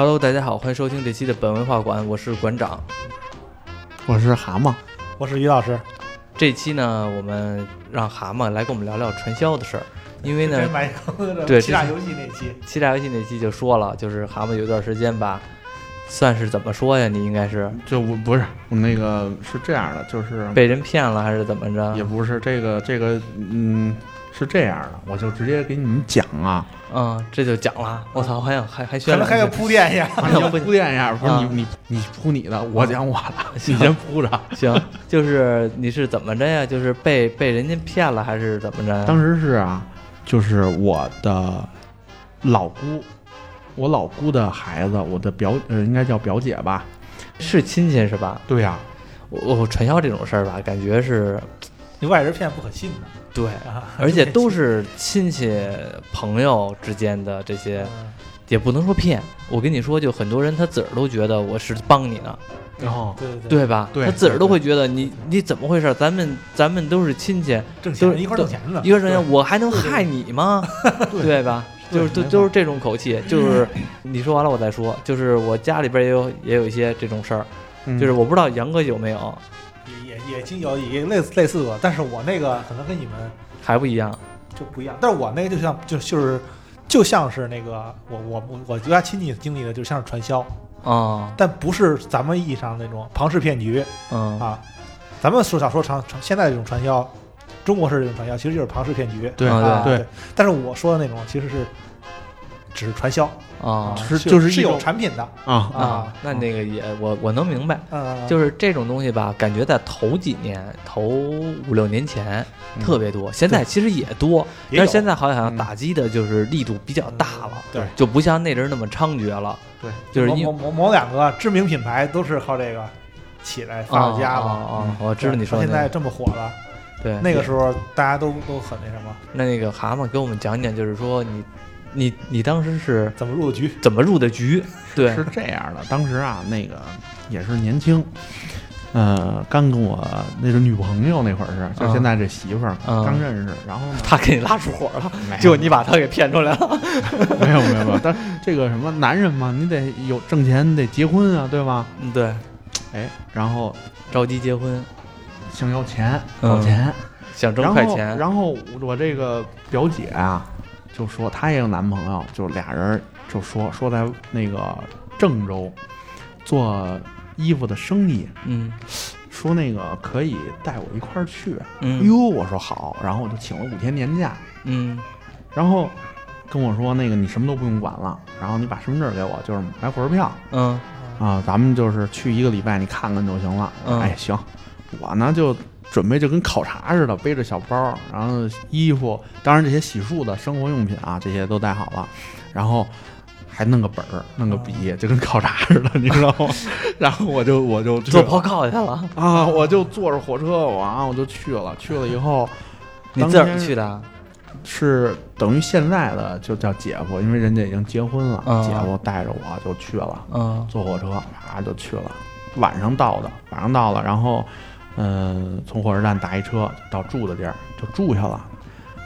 Hello，大家好，欢迎收听这期的本文化馆，我是馆长。我是蛤蟆，我是于老师。这期呢，我们让蛤蟆来跟我们聊聊传销的事儿，因为呢，对欺诈游戏那期，欺诈游戏那期就说了，就是蛤蟆有段时间吧，算是怎么说呀？你应该是就我不是我那个是这样的，就是被人骗了还是怎么着？也不是这个这个嗯是这样的，我就直接给你们讲啊，嗯，这就讲了。我操，还想还还可宣传能还要铺垫一下。还要铺铺垫一下，不是啊你你你铺你的，我讲我的，你先铺着。行，就是你是怎么着呀？就是被被人家骗了还是怎么着呀？当时是啊，就是我的老姑，我老姑的孩子，我的表呃应该叫表姐吧？是亲戚是吧？对呀、我我传销这种事儿吧，感觉是你外人骗不可信的对，啊，而且都是亲戚朋友之间的这些，嗯也不能说骗。我跟你说，就很多人他自个儿都觉得我是帮你呢，然后对对对吧？对他自个儿都会觉得你你怎么回事？咱们咱们都是亲戚，都是挣钱一块挣钱的，一块挣钱我还能害你吗？对吧？就是都都是这种口气，就是你说完了我再说。就是我家里边也有也有一些这种事儿，嗯就是我不知道杨哥有没有，也经有也类似类似过，但是我那个可能跟你们还不一样。就不一样，但是我那个就像就就是就像是那个我我我我家亲戚经历的，就像是传销，啊，但不是咱们意义上那种庞氏骗局嗯啊。咱们说想说传传现在这种传销，中国式这种传销其实就是庞氏骗局，对啊对对。但是我说的那种其实是只是传销啊是就是是有产品的，啊啊，那那个也我我能明白。嗯，就是这种东西吧，感觉在头几年、头五六年前嗯。特别多，现在其实也多，但是现在好像嗯。打击的就是力度比较大了，对。就不像那阵儿那么猖獗了。对，就是因某某某某两个知名品牌都是靠这个起来发家嘛。啊啊！我知道你说的现在这么火了，对那个时候大家都都很那什么，那那个蛤蟆给我们讲讲，就是说你你你当时是怎么入的局？怎么入的局？对是这样的，当时啊，那个也是年轻，呃，刚跟我那个女朋友那会儿是，就嗯现在这媳妇儿、嗯刚认识，然后呢，他给你拉出火了，没有结果你把他给骗出来了。没有没有没有，但这个什么男人嘛，你得有挣钱，你得结婚啊，对吧？嗯，对，哎，然后着急结婚，想要钱，嗯要钱，想挣快钱，然后我这个表姐啊，就说她也有男朋友，就俩人就说说在那个郑州做衣服的生意，嗯。说那个可以带我一块儿去。嗯。哟，我说好，然后我就请了五天年假，嗯。然后跟我说那个你什么都不用管了，然后你把身份证给我，就是买火车票。嗯。啊，咱们就是去一个礼拜，你看看就行了。嗯。哎，行，我呢就准备就跟考察似的，背着小包，然后衣服，当然这些洗漱的生活用品啊，这些都带好了，然后。还弄个本儿，弄个笔，就跟考察似的，你知道吗？然后我就我就做报告去了，啊，我就坐着火车，我啊我就去了。去了以后，你自个儿去的？是等于现在的就叫姐夫，因为人家已经结婚了，嗯姐夫带着我就去了，嗯坐火车啪就去了，晚上到的，晚上到了，然后嗯、呃从火车站打一车到住的地儿就住下了，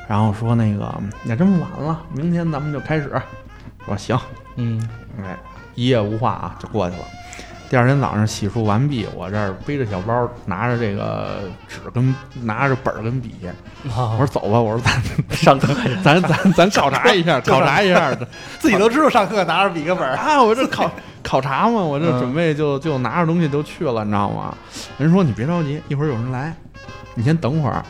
然后说那个也这么晚了，明天咱们就开始，说行，嗯。哎，一夜无话啊，就过去了。第二天早上洗漱完毕，我这儿背着小包，拿着这个纸跟拿着本儿跟笔，我说走吧，我说咱 上课。咱咱咱考察一下，考察一下。自己都知道上课拿着笔跟本儿，啊！我这考考察嘛，我这嗯准备就就拿着东西就去了，你知道吗？人说你别着急，一会儿有人来，你先等会儿。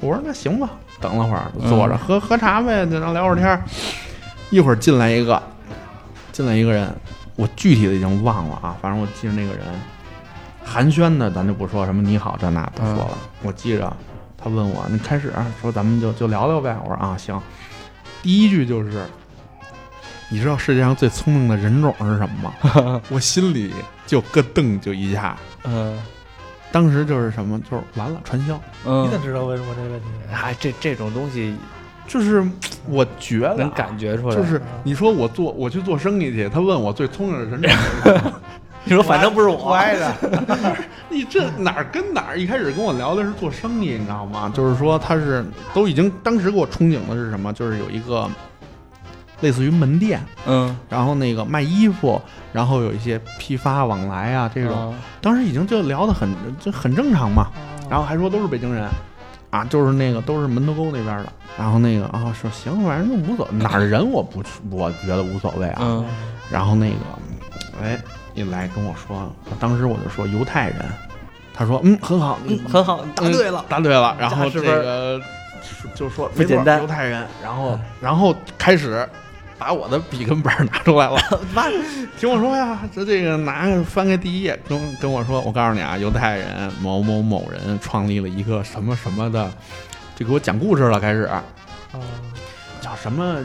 我说那行吧，等了会儿坐着、嗯喝喝茶呗，就让聊会儿天儿。一会儿进来一个，进来一个人，我具体的已经忘了啊，反正我记着那个人寒暄的，咱就不说什么你好这那不说了，我记着他问我，你开始说咱们就就聊聊呗。我说啊行，第一句就是，你知道世界上最聪明的人种是什么吗？我心里就咯噔就一下，嗯当时就是什么，就是完了传销，嗯你怎么知道为什么这个问题？哎，这这种东西就是我觉得能啊感觉出来。就是你说我做我去做生意去，他问我最聪明的人种是什么 你说反正不是我，不挨着，你这哪儿跟哪儿？一开始跟我聊的是做生意，你知道吗？就是说他是都已经当时给我憧憬的是什么？就是有一个类似于门店，嗯，然后那个卖衣服，然后有一些批发往来啊这种。啊当时已经就聊得很就很正常嘛，然后还说都是北京人，啊，就是那个都是门头沟那边的，然后那个啊说行，反正就无所哪儿人我不我觉得无所谓啊，嗯。然后那个哎一来跟我说，当时我就说犹太人，他说嗯很好，嗯，很好，答对了。答对了，然后这是不是？个就说不简单。犹太人，然后然后开始。把我的笔跟本儿拿出来了，妈，听我说呀，这这个拿翻开第一页，跟跟我说，我告诉你啊，犹太人某某某人创立了一个什么什么的，就给我讲故事了，开始啊，叫什么，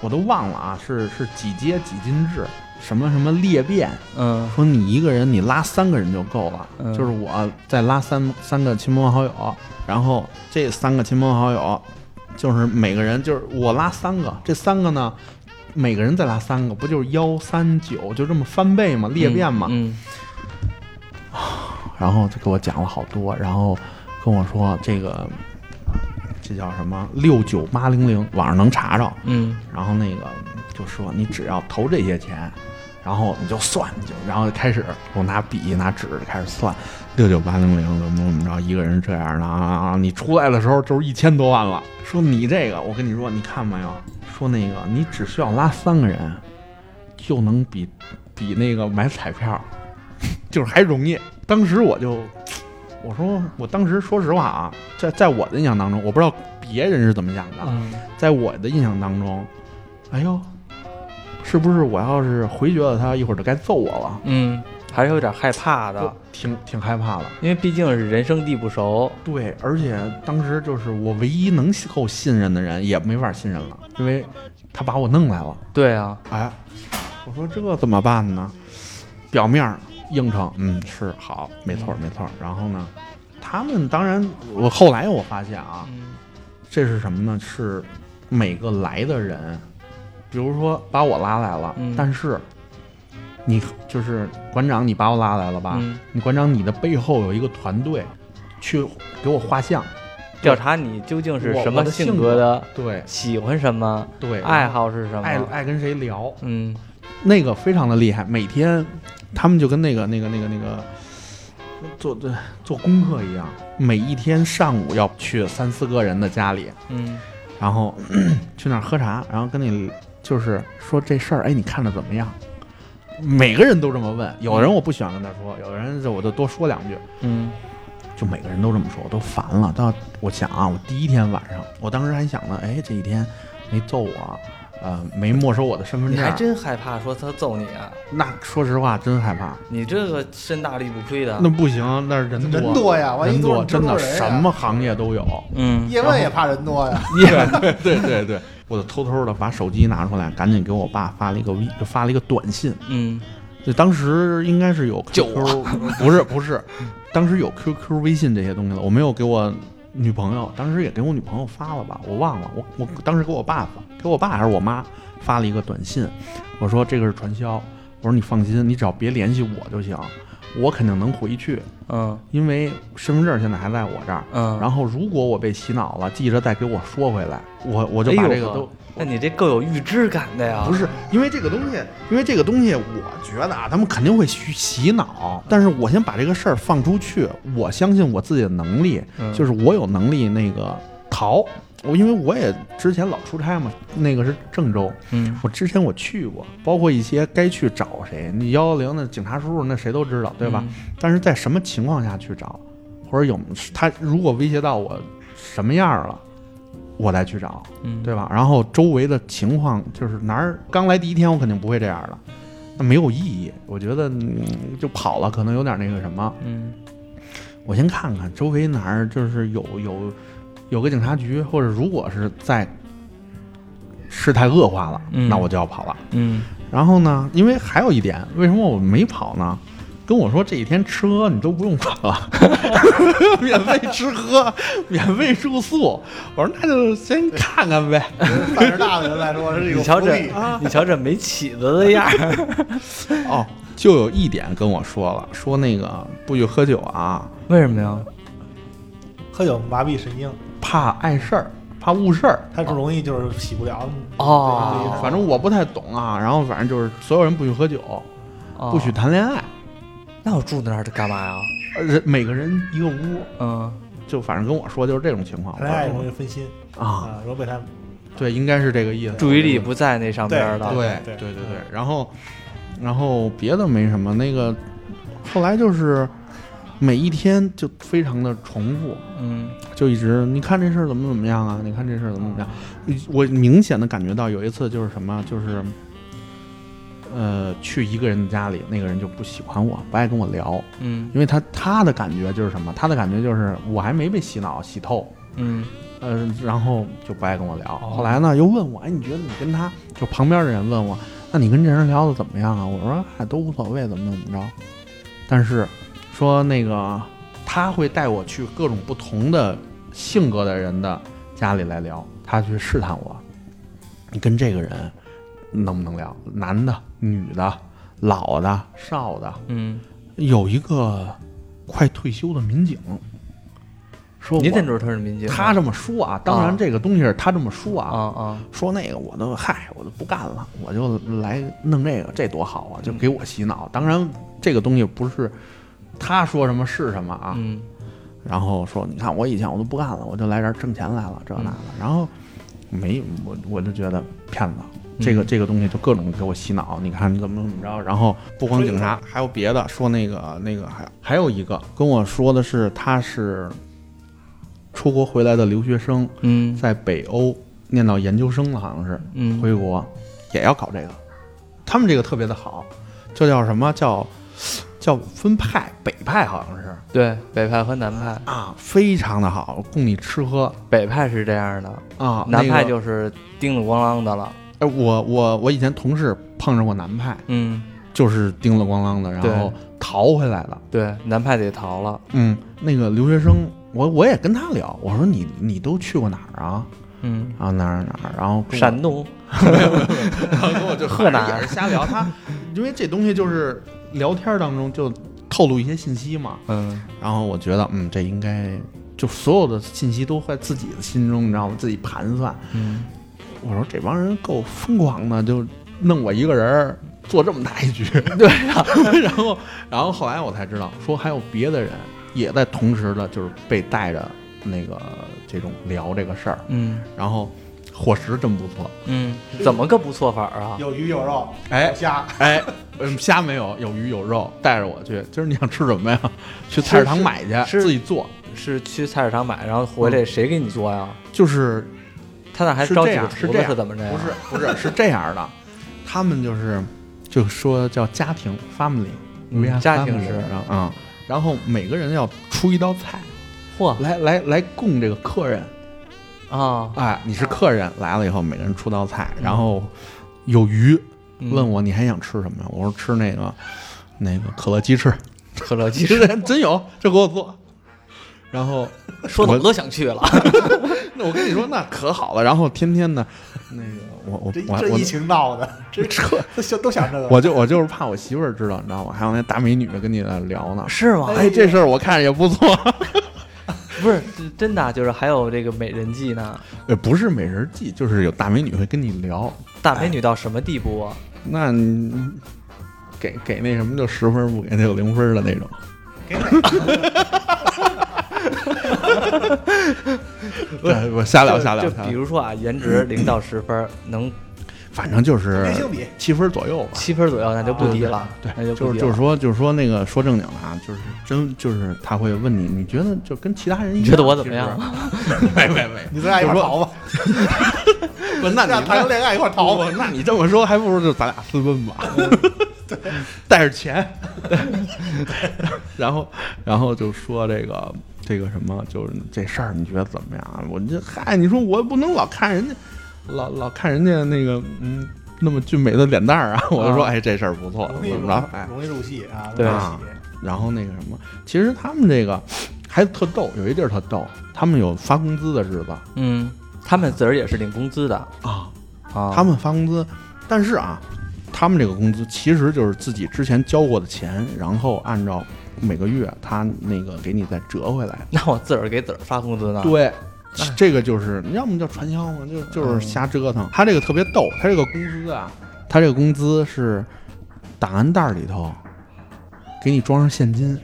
我都忘了啊，是是几阶几进制，什么什么裂变，嗯。说你一个人你拉三个人就够了，嗯就是我再拉三三个亲朋好友，然后这三个亲朋好友，就是每个人就是我拉三个，这三个呢，每个人再拉三个，不就是幺三九就这么翻倍嘛，裂变嘛，嗯然后就给我讲了好多，然后跟我说这个这叫什么？六九八零零，网上能查着，嗯。然后那个就说你只要投这些钱，然后你就算，你就然后就开始我拿笔拿纸开始算，六九八零零怎么怎么着，一个人这样的啊啊，你出来的时候就是一千多万了。说你这个，我跟你说，你看没有？说那个你只需要拉三个人，就能比比那个买彩票，就是还容易。当时我就。我说，我当时说实话啊，在在我的印象当中，我不知道别人是怎么想的，嗯在我的印象当中，哎呦，是不是我要是回绝了他，一会儿就该揍我了？嗯，还是有点害怕的，挺挺害怕的。因为毕竟是人生地不熟。对，而且当时就是我唯一能够信任的人也没法信任了，因为他把我弄来了。对啊，哎，我说这怎么办呢？表面儿应承，嗯，是好，没错儿没错儿。然后呢，他们当然，我后来我发现啊，嗯这是什么呢？是每个来的人，比如说把我拉来了，嗯但是你就是馆长，你把我拉来了吧？嗯，你馆长，你的背后有一个团队去给我画像，调查你究竟是什么性格的，对喜欢什么，对，爱好是什么？爱爱跟谁聊，嗯那个非常的厉害。每天他们就跟那个那个那个那个做做做功课一样，每一天上午要去三四个人的家里，嗯然后 去那儿喝茶，然后跟你就是说这事儿，哎，你看着怎么样？每个人都这么问，有的人我不喜欢跟他说，有的人就我就多说两句，嗯就每个人都这么说，我都烦了。到我想啊，我第一天晚上，我当时还想呢，哎，这一天没揍我，呃，没没收我的身份证，你还真害怕说他揍你啊？那说实话真害怕。你这个身大力不亏的。那不行，那人多人多呀，万一人多，真的什么行业都有。嗯叶问也怕人多呀。对对对对，我就偷偷的把手机拿出来，赶紧给我爸发了一个微，就发了一个短信。嗯就当时应该是有救 QQ，不是不是，当时有 QQ、微信这些东西了。我没有给我女朋友，当时也给我女朋友发了吧，我忘了。我我当时给我爸发，给我爸还是我妈发了一个短信，我说这个是传销，我说你放心，你只要别联系我就行，我肯定能回去，嗯因为身份证现在还在我这儿。嗯，然后如果我被洗脑了，记着再给我说回来，我我就把这个都。那你这够有预知感的呀？不是因为这个东西，因为这个东西，我觉得啊，他们肯定会洗洗脑。但是我先把这个事儿放出去，我相信我自己的能力，嗯就是我有能力那个逃。我因为我也之前老出差嘛，那个是郑州，嗯我之前我去过，包括一些该去找谁，你幺幺零的警察叔叔那谁都知道，对吧？？但是在什么情况下去找，或者有他如果威胁到我什么样了，我再去找。嗯，对吧？然后周围的情况就是哪儿刚来第一天，我肯定不会这样的，那没有意义。我觉得、嗯、就跑了，可能有点那个什么。嗯我先看看周围哪儿就是有有有个警察局，或者如果是在事态恶化了，嗯那我就要跑了。嗯然后呢，因为还有一点，为什么我没跑呢？跟我说这几天吃喝你都不用管了，免费吃喝，免费住宿。我说那就先看看呗。胆儿大的人来说是一个你瞧这，啊你瞧这没起子的样儿。哦，就有一点跟我说了，说那个不许喝酒啊，为什么呀？喝酒麻痹神经。怕碍事儿，怕误事儿。他就容易就是洗不了。哦反正我不太懂啊，然后反正就是所有人不许喝酒，哦不许谈恋爱，那我住那儿干嘛呀？呃人每个人一个屋，嗯，就反正跟我说就是这种情况。谈恋爱容易分心啊，啊，容易被他对，应该是这个意思。注意力不在那上边了。对对对对对，然后然后别的没什么，那个后来就是每一天就非常的重复，嗯就一直你看这事儿怎么怎么样啊？你看这事儿怎么怎么样？我明显的感觉到有一次就是什么，就是呃去一个人的家里，那个人就不喜欢我，不爱跟我聊，嗯因为他他的感觉就是什么？他的感觉就是我还没被洗脑洗透。嗯呃，然后就不爱跟我聊。哦后来呢，又问我，哎，你觉得你跟他就旁边的人问我，那你跟这人聊的怎么样啊？我说，哎，都无所谓，怎么怎么着。但是说那个他会带我去各种不同的性格的人的家里来聊，他去试探我，你跟这个人能不能聊？男的、女的、老的、少的，嗯，有一个快退休的民警。说我你怎么知道他是民警啊？他这么说啊，当然这个东西是他这么说啊啊，啊说那个我都嗨，我都不干了，我就来弄这个，这多好啊，就给我洗脑。当然这个东西不是他说什么是什么啊，嗯。然后说你看我以前我都不干了，我就来这儿挣钱来了，这那的，然后没我我就觉得骗子。这个这个东西就各种给我洗脑，你看怎么怎么着，然后不光警察，还有别的说那个那个还还有一个跟我说的是他是出国回来的留学生，嗯。在北欧念到研究生了，好像是嗯，回国也要搞这个。他们这个特别的好，这叫什么？叫叫分派，北派好像是对北派和南派，啊，非常的好，供你吃喝北派是这样的，啊。南派就是叮了咣啷的了。哎，我我我以前同事碰上过南派，嗯，就是叮了咣啷的，然后逃回来了。对，南派得逃了。嗯，那个留学生，我我也跟他聊，我说你你都去过哪儿啊？嗯，啊哪儿哪儿，然后山东。然后跟我就河南也是瞎聊。他因为这东西就是聊天当中就透露一些信息嘛，嗯然后我觉得嗯，这应该就所有的信息都在自己的心中，你知道吗？自己盘算。嗯，我说这帮人够疯狂的，就弄我一个人儿做这么大一局。对呀、然后然后后来我才知道，说还有别的人也在同时的，就是被带着那个这种聊这个事儿，嗯然后伙食真不错。嗯，怎么个不错法啊？有鱼有肉，哎虾，哎，嗯，虾没有，有鱼有肉，带着我去。今儿你想吃什么呀？去菜市场买去，自己做。是去菜市场买，然后回来谁给你做呀？就是他那还招几个厨样是这样子是怎么着呀？不是不是是这样的，他们就是就说叫家庭 family，嗯家庭后啊、然后每个人要出一道菜嚯来来来供这个客人。啊！哎，你是客人来了以后，每个人出道菜，然后有鱼，嗯问我你还想吃什么呀？我说吃那个那个可乐鸡翅，可乐鸡其翅，实真有，这给我做。然后说的我都想去了。那我跟你说，那可好了。然后天天的，那个我我这我我这疫情闹的，这这 都想都想这个。我就我就是怕我媳妇儿知道，你知道吗？还有那大美女跟你在聊呢。是吗？哎，这事儿我看着也不错。不是真的，啊就是还有这个美人计呢。呃，不是美人计，就是有大美女会跟你聊。大美女到什么地步啊？那你给给那什么就十分，不给那就零分的那种。给哪对，我瞎聊瞎聊就比如说啊，颜值零到十分，能反正就是七分左右吧。七分左右，那就不低了。对，那就不低了就是就是说就是说那个说正经的啊，就是真就是他会问你，你觉得就跟其他人一样？你觉得我怎么样？没没没，你咱俩 一块儿逃吧，不，那咱俩你谈个恋爱一块儿逃吧。那你这么说，还不如就咱俩私奔吧，带着钱，然后然后就说这个这个什么，就是这事儿，你觉得怎么样？我这嗨，你说我不能老看人家，老老看人家那个嗯那么俊美的脸蛋儿啊，我就说啊。哎这事儿不错，怎么着？哎，容易入戏啊，对。啊。然后那个什么，其实他们这个还特逗，有一地儿特逗，他们有发工资的日子。嗯，他们自个儿也是领工资的。啊，啊。他们发工资，但是啊，他们这个工资其实就是自己之前交过的钱，然后按照每个月他那个给你再折回来。那我自个儿给自个儿发工资呢？对，这个就是你要么叫传销嘛，就就是瞎折腾。他这个特别逗，他这个工资啊，他这个工资是档案袋里头给你装上现金，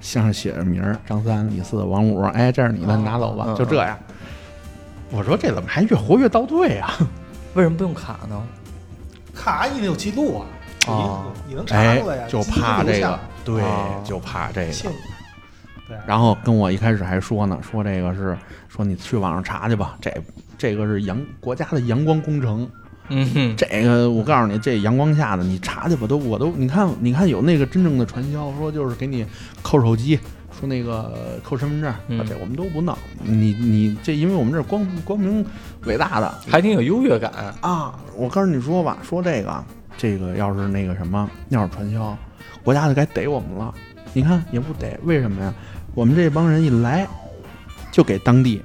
上写着名儿：张三、李四、王五。哎，这是你的，拿走吧，嗯就这样。我说这怎么还越活越倒退啊？为什么不用卡呢？卡你得有记录啊，哦你你能查哎出来呀？，就怕这个，对哦，就怕这个。然后跟我一开始还说呢，说这个是说你去网上查去吧，这这个是阳国家的阳光工程，嗯哼，这个我告诉你，这阳光下的你查去吧，都我都你看你看有那个真正的传销，说就是给你扣手机，说那个扣身份证，嗯这我们都不弄，你你这因为我们这是光光明伟大的还挺有优越感。啊，我告诉你说吧，说这个这个要是那个什么，要是传销，国家就该逮我们了。你看也不逮，为什么呀？我们这帮人一来，就给当地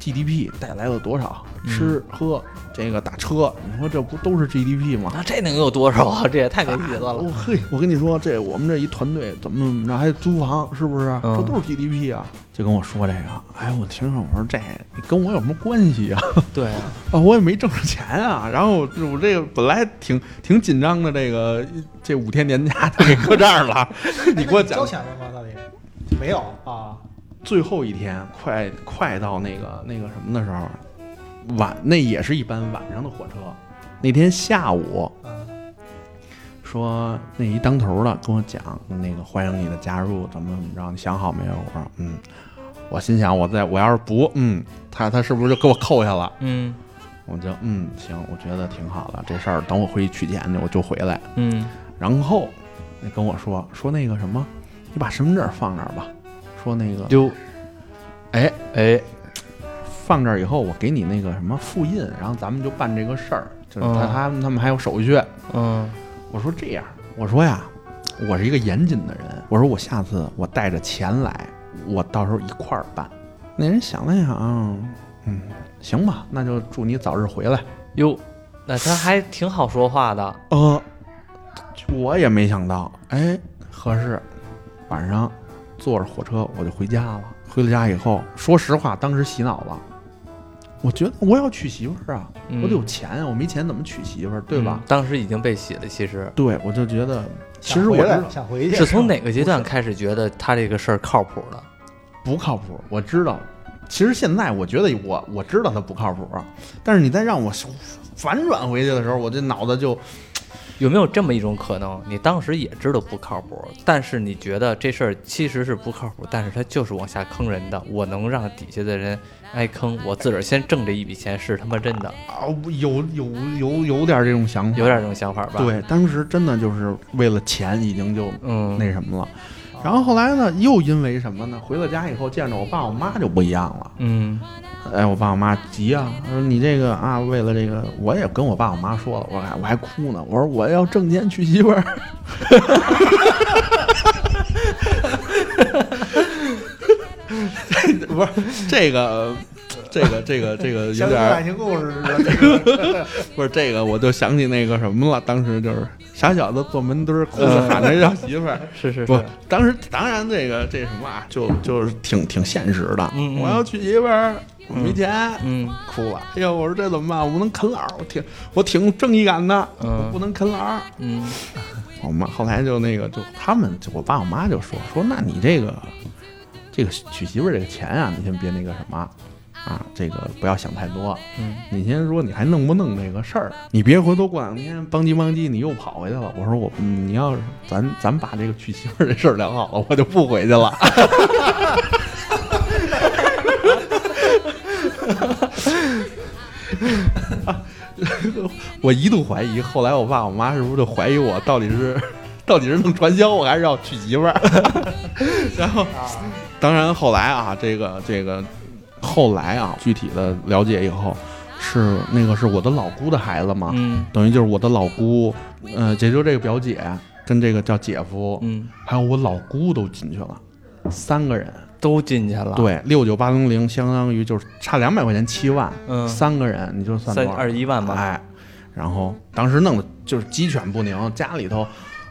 GDP 带来了多少？嗯吃喝这个打车，你说这不都是 GDP 吗？那这能有多少啊？这也太没意思了。哦嘿，我跟你说，这我们这一团队怎么怎么着，还租房，是不是？嗯这都是 GDP 啊！就跟我说这个，哎，我听着，我说这你跟我有什么关系啊？对啊，啊，我也没挣着钱啊。然后我这个本来挺挺紧张的，这个这五天年假都给搁这儿了。你给我讲交，钱了吗？到底没有啊？最后一天快快到那个那个什么的时候，晚那也是一班晚上的火车。那天下午嗯，说那一当头的跟我讲，那个欢迎你的加入，怎么怎么着，你想好没有？我说嗯，我心想我在我要是不嗯，他他是不是就给我扣下了？嗯我就嗯行，我觉得挺好的，这事儿等我回去取钱去，我就回来。嗯然后你跟我说说那个什么，你把身份证放那儿吧。说那个就哎哎放这儿以后，我给你那个什么复印，然后咱们就办这个事儿。就是他嗯他们他们还有手续。嗯我说这样，我说呀，我是一个严谨的人，我说我下次我带着钱来，我到时候一块儿办。那人想了想，嗯，行吧，那就祝你早日回来。哟，那他还挺好说话的。呃，我也没想到，哎，合适，晚上坐着火车我就回家了。回了家以后，说实话，当时洗脑了。我觉得我要娶媳妇儿啊，嗯我得有钱啊，我没钱怎么娶媳妇儿，对吧嗯？当时已经被洗了，其实对，我就觉得，其实我知道想回去是从哪个阶段开始觉得他这个事儿靠谱的？不靠谱。我知道，其实现在我觉得我我知道他不靠谱，但是你再让我反转回去的时候，我这脑子就有没有这么一种可能？你当时也知道不靠谱，但是你觉得这事儿其实是不靠谱，但是他就是往下坑人的。我能让底下的人挨坑，我自个儿先挣这一笔钱是他妈真的，啊，有有有有点这种想法，有点这种想法吧？，对，当时真的就是为了钱，已经就嗯，那什么了。然后后来呢，又因为什么呢？回了家以后见着我爸我妈就不一样了。嗯哎，我爸我妈急啊，说你这个啊，为了这个，我也跟我爸我妈说了，我还我还哭呢，我说我要挣钱娶媳妇儿。不是这个，这个，这个，这个有点儿爱情故事似的。不是这个，我就想起那个什么了。当时就是傻小子坐门墩儿，哭着喊着要媳妇儿。不是是是，，当时当然这个这什么啊，就就是挺挺现实的。我要娶媳妇儿，我没钱，嗯 哭了。哎呦，我说这怎么办？我不能啃老，我挺我挺正义感的，嗯我不能啃老。嗯我妈后来就那个就他们就我爸我妈就说说，那你这个这个娶媳妇儿这个钱啊，你先别那个什么啊，这个不要想太多。嗯，你先说你还弄不弄这个事儿？你别回头过两天邦唧邦唧你又跑回去了。我说我，你要是咱咱把这个娶媳妇这事儿聊好了，我就不回去了。我一度怀疑，后来我爸我妈是不是就怀疑我到底是到底是弄传销，我还是要娶媳妇儿？然后，当然后来啊，这个这个后来啊，具体的了解以后，是那个是我的老姑的孩子嘛，嗯。等于就是我的老姑，呃，也就这个表姐跟这个叫姐夫，嗯，还有我老姑都进去了，三个人，都进去了。，对，六九八零零相当于就是差两百块钱七万，嗯，三个人你就算三二十一万吧。哎，然后当时弄的就是鸡犬不宁，家里头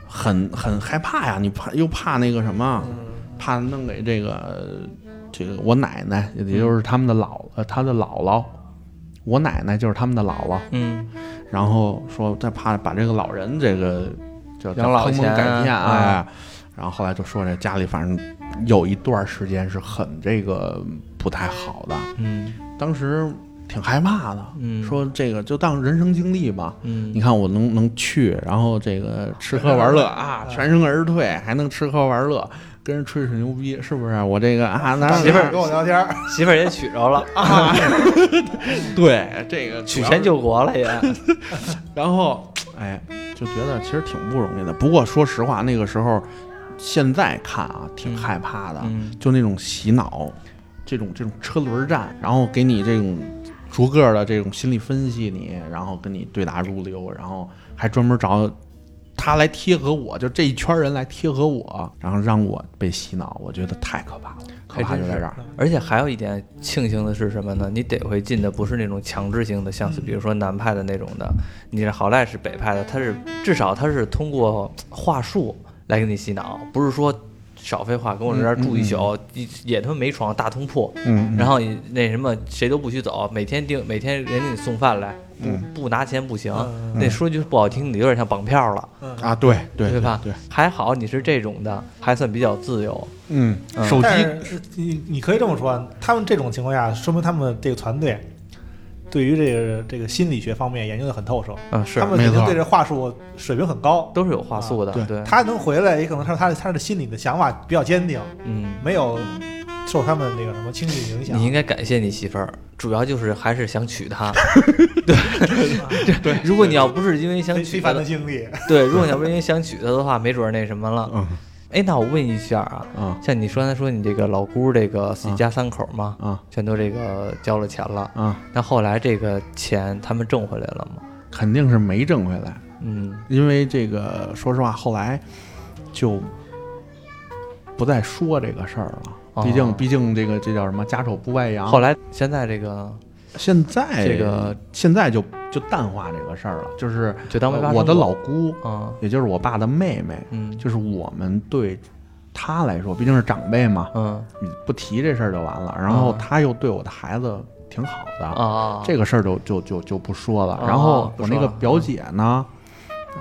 很很害怕呀，你怕又怕那个什么，嗯怕弄给这个这个我奶奶，也就是他们的姥呃他的姥姥，我奶奶就是他们的姥姥，嗯。然后说再怕把这个老人这个叫叫养老钱改骗啊哎，然后后来就说这家里反正有一段时间是很这个不太好的，嗯。当时挺害怕的，嗯，说这个就当人生经历吧。嗯，你看我能能去，然后这个吃喝玩乐啊，全身而退，还能吃喝玩乐，跟人吹吹牛逼，是不是？我这个啊，哪媳妇儿跟我聊天儿，媳妇儿也娶着了，啊，对这个娶钱救国了也。然后哎，就觉得其实挺不容易的。不过说实话，那个时候现在看啊，挺害怕的，嗯就那种洗脑，这种这种车轮战，然后给你这种逐个的这种心理分析你，然后跟你对答如流，然后还专门找他来贴合我，就这一圈人来贴合我，然后让我被洗脑，我觉得太可怕了，可怕就在这儿。而且还有一点庆幸的是什么呢？你得回进的不是那种强制性的，像是比如说南派的那种的，你是好赖是北派的，他是至少他是通过话术来给你洗脑，不是说少废话，跟我这儿住一宿，也也他妈没床大通铺，嗯，然后那什么谁都不许走，每天定每天人给你送饭来，不嗯。不拿钱不行。嗯那说句不好听，的有点像绑票了，嗯啊，对对对吧？对，还好你是这种的，还算比较自由。嗯，嗯。手机但是你你可以这么说，他们这种情况下，说明他们这个团队对于这个这个心理学方面研究的很透彻，嗯，是他们肯定对这话术水平很高。都是有话术的，对对，他能回来，也可能是他他的心理的想法比较坚定，嗯。没有受他们那个什么情绪影响。你应该感谢你媳妇儿，主要就是还是想娶她。对对，如果你要不是因为想娶她的，经历，对，如果你要不是因为想娶她的话，没准儿那什么了。嗯哎，那我问一下啊，啊像你刚才说你这个老姑这个一家三口嘛，啊全都这个交了钱了，啊，那后来这个钱他们挣回来了吗？肯定是没挣回来。嗯因为这个，说实话，后来就不再说这个事儿了。哦毕竟，毕竟这个这叫什么“家丑不外扬”。后来现在这个现在这个现在就就淡化这个事儿了，就是就当呃我的老姑，啊，也就是我爸的妹妹，嗯。就是我们对她来说，毕竟是长辈嘛，嗯。你不提这事儿就完了。然后啊她又对我的孩子挺好的，啊，这个事儿就就就就不说了。啊然后我那个表姐呢，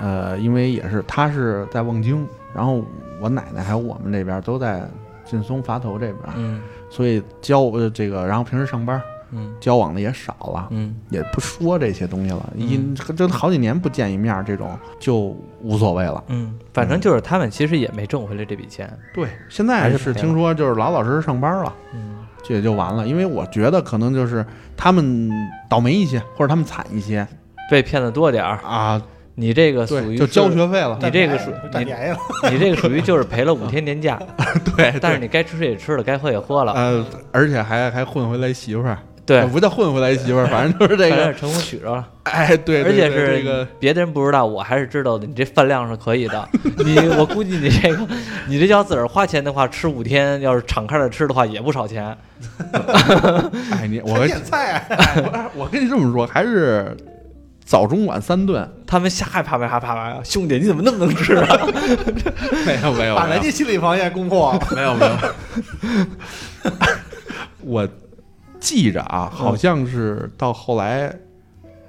呃，因为也是她是在望京，然后我奶奶还有我们这边都在劲松垡头这边，嗯。所以交呃这个，然后平时上班嗯。交往的也少了，嗯。也不说这些东西了，嗯。因这好几年不见一面儿，这种就无所谓了。嗯，反正就是他们其实也没挣回来这笔钱。对，现在是听说就是老老实实上班了。嗯。这也就完了，因为我觉得可能就是他们倒霉一些，或者他们惨一些。被骗的多点儿，啊，你这个属，于就交学费了。你这个属你占便宜了，你这个属于就是赔了五天年假，对，但是你该吃也吃了，该喝也喝了，呃，而且还还混回来媳妇儿，对呃，不叫混回来媳妇儿，反正就是这个，成功娶着了，哎，对，而且是这个，别的人不知道，我还是知道的。你这饭量是可以的，你我估计你这个，你这要自个儿花钱的话，吃五天，要是敞开了吃的话，也不少钱。哎，你 我还点菜啊，我跟你这么说，还是早中晚三顿，他们瞎害怕没害怕呀？兄弟，你怎么那么能吃啊？没有没有没有把人家心理防线攻破。没有没有，我记着啊，好像是到后来，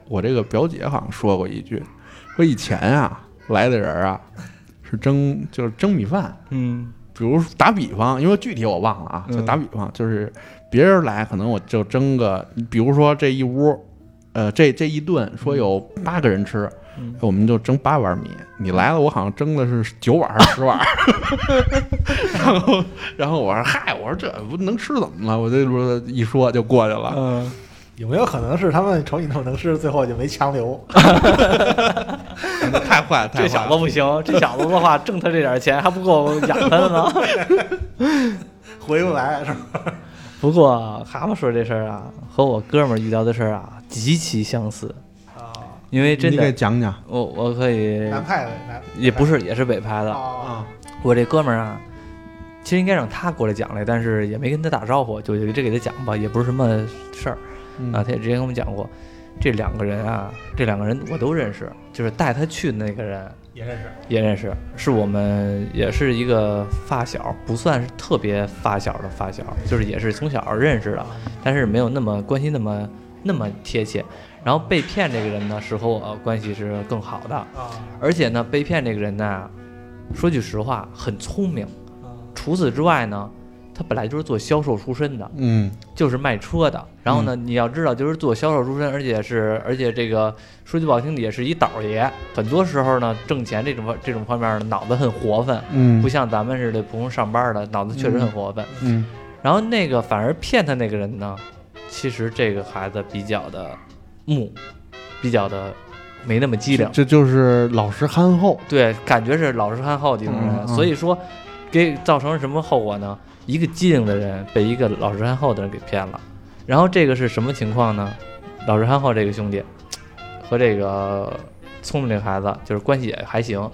我这个表姐好像说过一句，说以前啊来的人啊是蒸就是蒸米饭，嗯比如打比方，因为具体我忘了啊，就打比方，就是别人来可能我就蒸个，比如说这一屋。呃，这这一顿说有八个人吃，我们就蒸八碗米。你来了，我好像蒸的是九碗还是十碗？然后，然后我说嗨，我说这不能吃怎么了？我这说一说就过去了。嗯，有没有可能是他们瞅你那么能吃，最后就没强留？太坏了，太坏了！这小子不行，这小子的话挣他这点钱还不够养他的呢。回不来是吧？不过蛤蟆说这事儿啊，和我哥们儿遇到的事儿啊极其相似，啊，因为真你给的，讲讲我我可以南派的南也不是也是北派的，啊，我这哥们儿啊，其实应该让他过来讲来，但是也没跟他打招呼，就就这给他讲吧，也不是什么事儿嗯啊，他也之前跟我们讲过。这两个人啊，这两个人我都认识，就是带他去的那个人也认识。也认识，是我们也是一个发小，不算是特别发小的发小，就是也是从小认识的，但是没有那么关系那么那么贴切。然后被骗这个人呢，是和我关系是更好的，啊而且呢，被骗这个人呢，说句实话很聪明。啊除此之外呢，他本来就是做销售出身的，嗯就是卖车的。然后呢，你要知道，就是做销售出身，而且是而且这个说句不好听的，也是一倒爷。很多时候呢，挣钱这种方这种方面呢，脑子很活泛，嗯不像咱们似的普通上班的，脑子确实很活泛。嗯然后那个反而骗他那个人呢，其实这个孩子比较的木，比较的没那么机灵。这就是老实憨厚。对，感觉是老实憨厚的一种人，嗯嗯所以说给造成什么后果呢？一个机灵的人被一个老实憨厚的人给骗了，然后这个是什么情况呢？老实憨厚这个兄弟和这个聪明这个孩子就是关系也还行，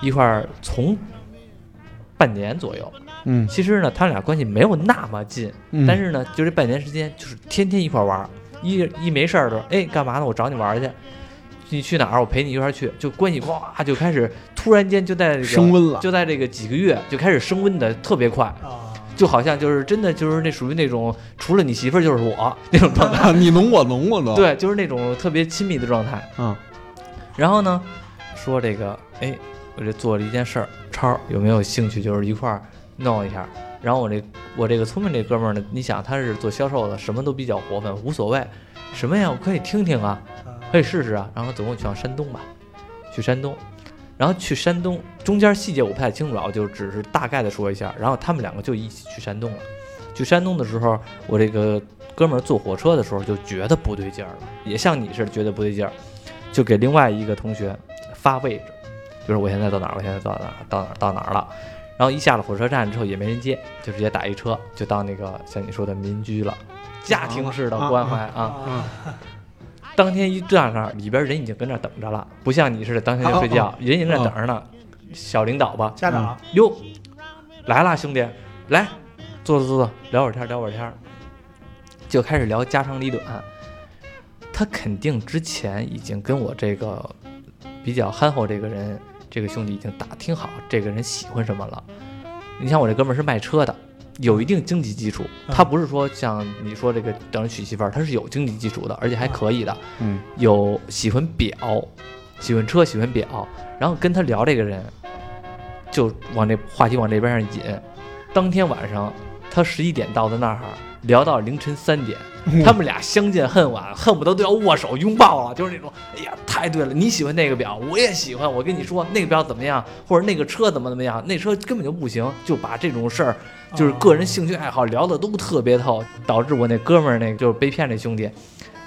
一块儿从半年左右，嗯，其实呢他俩关系没有那么近，嗯但是呢就这半年时间就是天天一块儿玩儿，一一没事儿的时候，哎干嘛呢？我找你玩儿去。你去哪儿？我陪你一块儿去，就关系哇就开始突然间就在这个升温了。就在这个几个月就开始升温的特别快，啊！就好像就是真的就是那属于那种除了你媳妇儿就是我那种状态，你侬我侬我都。对，就是那种特别亲密的状态。嗯然后呢，说这个，哎，我这做了一件事儿，超儿有没有兴趣？就是一块儿弄一下。然后我这我这个聪明这哥们儿呢，你想他是做销售的，什么都比较活泛，无所谓，什么呀，我可以听听啊，可以试试啊。然后总共去往山东吧，去山东，然后去山东，中间细节我不太清楚啊，我就只是大概的说一下。然后他们两个就一起去山东了。去山东的时候，我这个哥们儿坐火车的时候就觉得不对劲儿了，也像你似的觉得不对劲儿，就给另外一个同学发位置，就是我现在到哪儿，我现在到哪儿，到哪儿，到哪儿了。然后一下了火车站之后也没人接，就直接打一车就到那个像你说的民居了，家庭式的关怀啊。啊当天一站那儿，里边人已经跟那儿等着了，不像你似的当天就睡觉，人已经在等着呢。小领导吧，家长哟，来了，兄弟，来，坐坐坐坐，聊会儿天，聊会儿天儿，就开始聊家长里短。他肯定之前已经跟我这个比较憨厚这个人，这个兄弟已经打听好这个人喜欢什么了。你像我这哥们儿是卖车的，有一定经济基础，他不是说像你说这个等着娶媳妇儿，他是有经济基础的，而且还可以的。嗯有喜欢表，喜欢车，喜欢表，然后跟他聊这个人，就往这话题往这边上引。当天晚上，他十一点到的那儿，聊到凌晨三点，他们俩相见恨晚，恨不得都要握手拥抱了，就是那种，哎呀，太对了，你喜欢那个表，我也喜欢，我跟你说那个表怎么样，或者那个车怎么怎么样，那车根本就不行，就把这种事儿，就是个人兴趣爱好聊的都特别透，导致我那哥们儿那就是被骗那兄弟，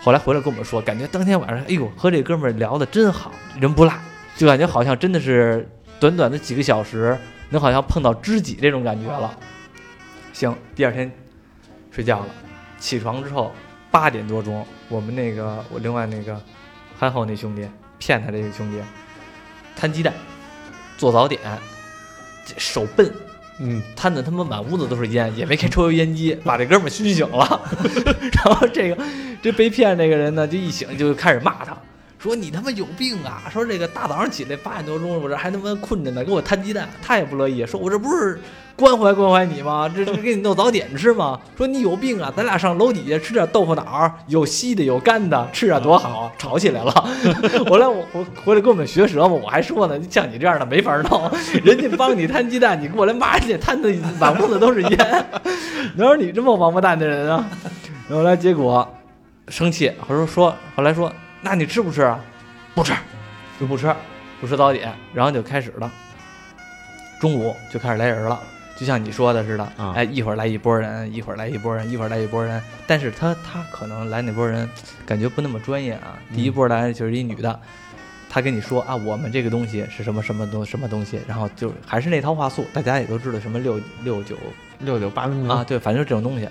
后来回来跟我们说，感觉当天晚上，哎呦，和这哥们儿聊的真好，人不赖，就感觉好像真的是短短的几个小时，能好像碰到知己这种感觉了。行，第二天睡觉了，起床之后八点多钟，我们那个我另外那个憨厚那兄弟骗他这个兄弟摊鸡蛋，做早点，这手笨，嗯。摊的他妈满屋子都是烟，也没开抽油烟机，把这哥们儿熏醒了。然后这个这被骗那个人呢，就一醒就开始骂他，说你他妈有病啊！说这个大早上起来八点多钟，我这还他妈困着呢，给我摊鸡蛋，他也不乐意，说我这不是关怀关怀你吗？这这给你弄早点吃吗？说你有病啊！咱俩上楼底下吃点豆腐脑，有稀的有干的，吃点多好。吵起来了，后来我我回来跟我们学舌嘛，我还说呢，像你这样的没法弄，人家帮你摊鸡蛋，你过来骂人家摊的满屋子都是烟，哪有你这么王八蛋的人啊？后来结果生气，后说说后来说，那你吃不吃啊？不吃，就不吃，不吃早点，然后就开始了，中午就开始来人了。就像你说的似的，啊哎，一会儿来一波人，一会儿来一波人，一会儿来一波人。但是他他可能来那波人，感觉不那么专业啊。第一波来就是一女的，她跟你说啊，我们这个东西是什么什么东什么东西，然后就还是那套话术，大家也都知道什么六六九六九八零零啊，对，反正就这种东西，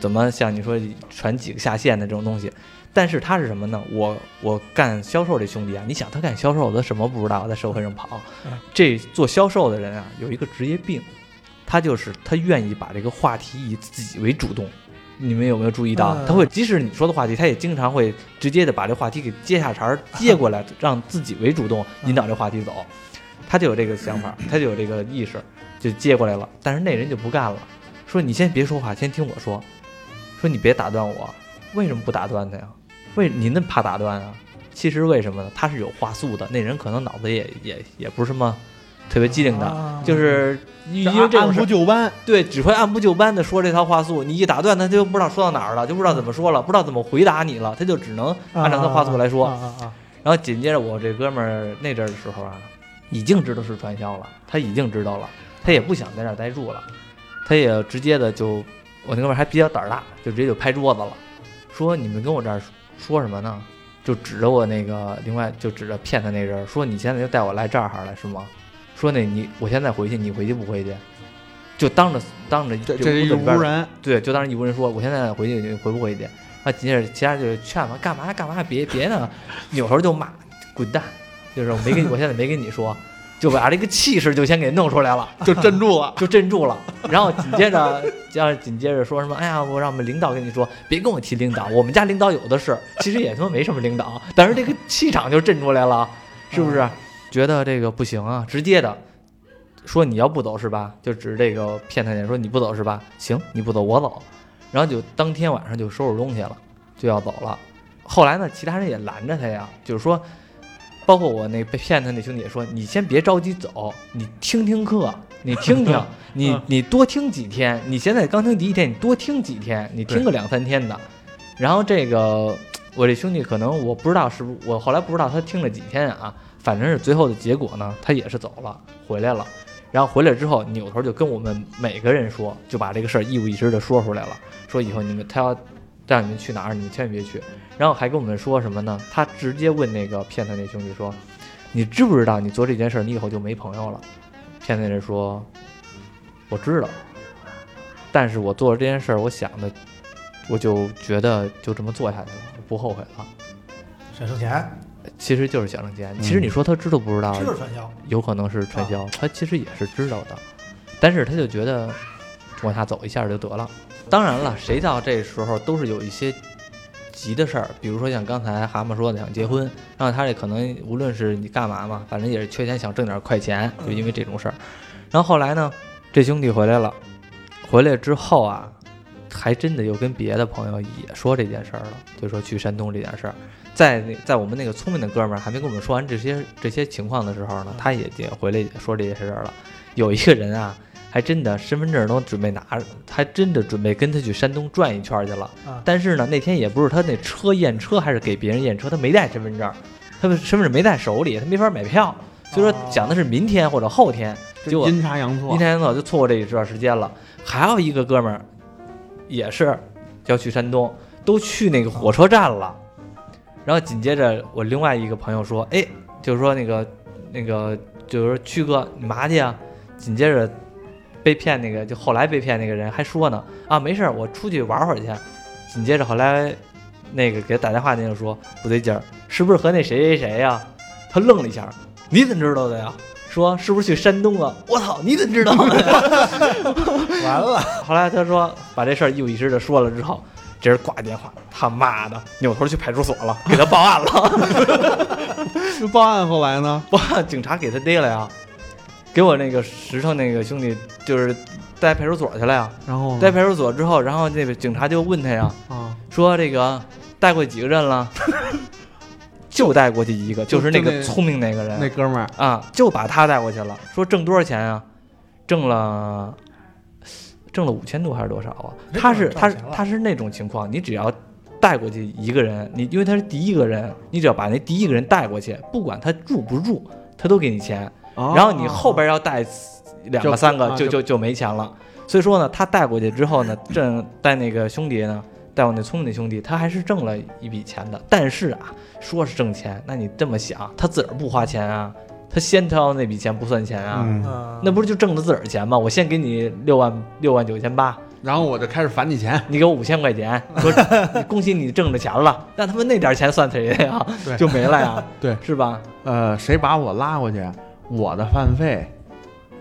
怎么像你说传几个下线的这种东西，但是他是什么呢？我我干销售这兄弟啊，你想他干销售，他什么不知道，在社会上跑嗯，这做销售的人啊，有一个职业病，他就是他愿意把这个话题以自己为主动，你们有没有注意到？嗯他会即使你说的话题，他也经常会直接的把这话题给接下茬儿接过来，让自己为主动引导这话题走。他就有这个想法，他就有这个意识，就接过来了。但是那人就不干了，说你先别说话，先听我说。说你别打断我，为什么不打断他呀？为你那怕打断啊？其实为什么？呢？他是有话术的，那人可能脑子也也也不是什么？特别机灵的，就是因为按部就班，对，只会按部就班的说这套话术，你一打断他，就不知道说到哪儿了，就不知道怎么？说了，不知道怎么？回答你了，他就只能按照他话术来说。然后紧接着我这哥们儿那阵儿的时候啊，已经知道是传销了，他已经知道了，他也不想在那儿待住了，他也直接的就，我那哥们儿还比较胆儿大，就直接就拍桌子了，说你们跟我这儿说什么呢？就指着我那个，另外就指着骗他那人说你现在就带我来这儿来是吗？说那你我现在回去，你回去不回去？就当着当着就这一屋人，对，就当着一屋人说，我现在回去，你回不回去？啊，紧接着其他人就劝嘛，干嘛干嘛，别别呢，扭头就骂，滚蛋！就是我没跟，我现在没跟你说，就把这个气势就先给弄出来了，就镇住了。就镇住了。然后紧接着，要紧接着说什么？哎呀，我让我们领导跟你说，别跟我提领导，我们家领导有的是，其实也他妈没什么领导，但是这个气场就镇出来了，是不是？觉得这个不行啊，直接的说你要不走是吧？就指这个骗他那人说你不走是吧？行，你不走我走，然后就当天晚上就收拾东西了，就要走了。后来呢，其他人也拦着他呀，就是说，包括我那被骗的那兄弟也说，你先别着急走，你听听课，你听听，你 你多听几天。你现在刚听第一天，你多听几天，你听个两三天的。然后这个我这兄弟可能我不知道是不是，我后来不知道他听了几天啊，反正是最后的结果呢，他也是走了，回来了。然后回来之后，扭头就跟我们每个人说，就把这个事儿一五一十的说出来了，说以后你们他要让你们去哪儿，你们千万别去。然后还跟我们说什么呢？他直接问那个骗他那兄弟说：“你知不知道你做这件事儿，你以后就没朋友了？”骗他那人说：“我知道，但是我做了这件事儿，我想的，我就觉得就这么做下去了，我不后悔了。想挣钱，其实就是想挣钱。其实你说他知道不知道，这就是传销。有可能是传销，他其实也是知道的，但是他就觉得往下走一下就得了。当然了，谁到这时候都是有一些急的事儿，比如说像刚才蛤蟆说的想结婚，然后他这可能无论是你干嘛嘛，反正也是缺钱想挣点快钱，就因为这种事儿。然后后来呢，这兄弟回来了，回来之后啊，还真的又跟别的朋友也说这件事儿了，就说去山东这件事儿。在那在我们那个聪明的哥们儿还没跟我们说完这些这些情况的时候呢，他也也回来说这些事儿了。有一个人啊，还真的身份证都准备拿着，还真的准备跟他去山东转一圈去了。啊但是呢，那天也不是他那车验车，还是给别人验车，他没带身份证，他的身份证没在手里，他没法买票。所以说讲的是明天或者后天，结果阴差阳错阴，差阳错就错过这一段时间了。还有一个哥们儿，也是要去山东，都去那个火车站了。然后紧接着我另外一个朋友说，哎，就是说那个那个就是说曲哥你嘛去啊？紧接着被骗那个就后来被骗那个人还说呢，啊没事儿，我出去玩会儿去。紧接着后来那个给他打电话那个说不对劲儿，是不是和那谁谁谁呀、他愣了一下，你怎么知道的呀？说是不是去山东啊？我操，你怎么知道的呀？完了，后来他说把这事儿一五一十的说了之后，这人挂电话，他妈的，扭头去派出所了，给他报案了。报案后来呢？报案，警察给他逮了呀，给我那个石头那个兄弟就是带派出所去了呀。然后带派出所之后，然后那个警察就问他呀，啊，说这个带过几个人了？就带过去一个，就是那个聪明那个人。那哥们儿啊，就把他带过去了，说挣多少钱啊？挣了挣了五千多还是多少啊？他是他是他是那种情况，你只要带过去一个人，你因为他是第一个人，你只要把那第一个人带过去，不管他住不住，他都给你钱。哦然后你后边要带两个三个，啊就就就就没钱了。所以说呢，他带过去之后呢，挣带那个兄弟呢，带我那聪明的兄弟，他还是挣了一笔钱的。但是啊，说是挣钱，那你这么想，他自个儿不花钱啊，他先掏那笔钱不算钱啊，那不是就挣的自个儿钱吗？我先给你六万六万九千八，然后我就开始返你钱，你给我五千块钱，说恭喜你挣着钱了，那他们那点钱算谁的呀？对就没了呀，对是吧？呃，谁把我拉过去，我的饭费，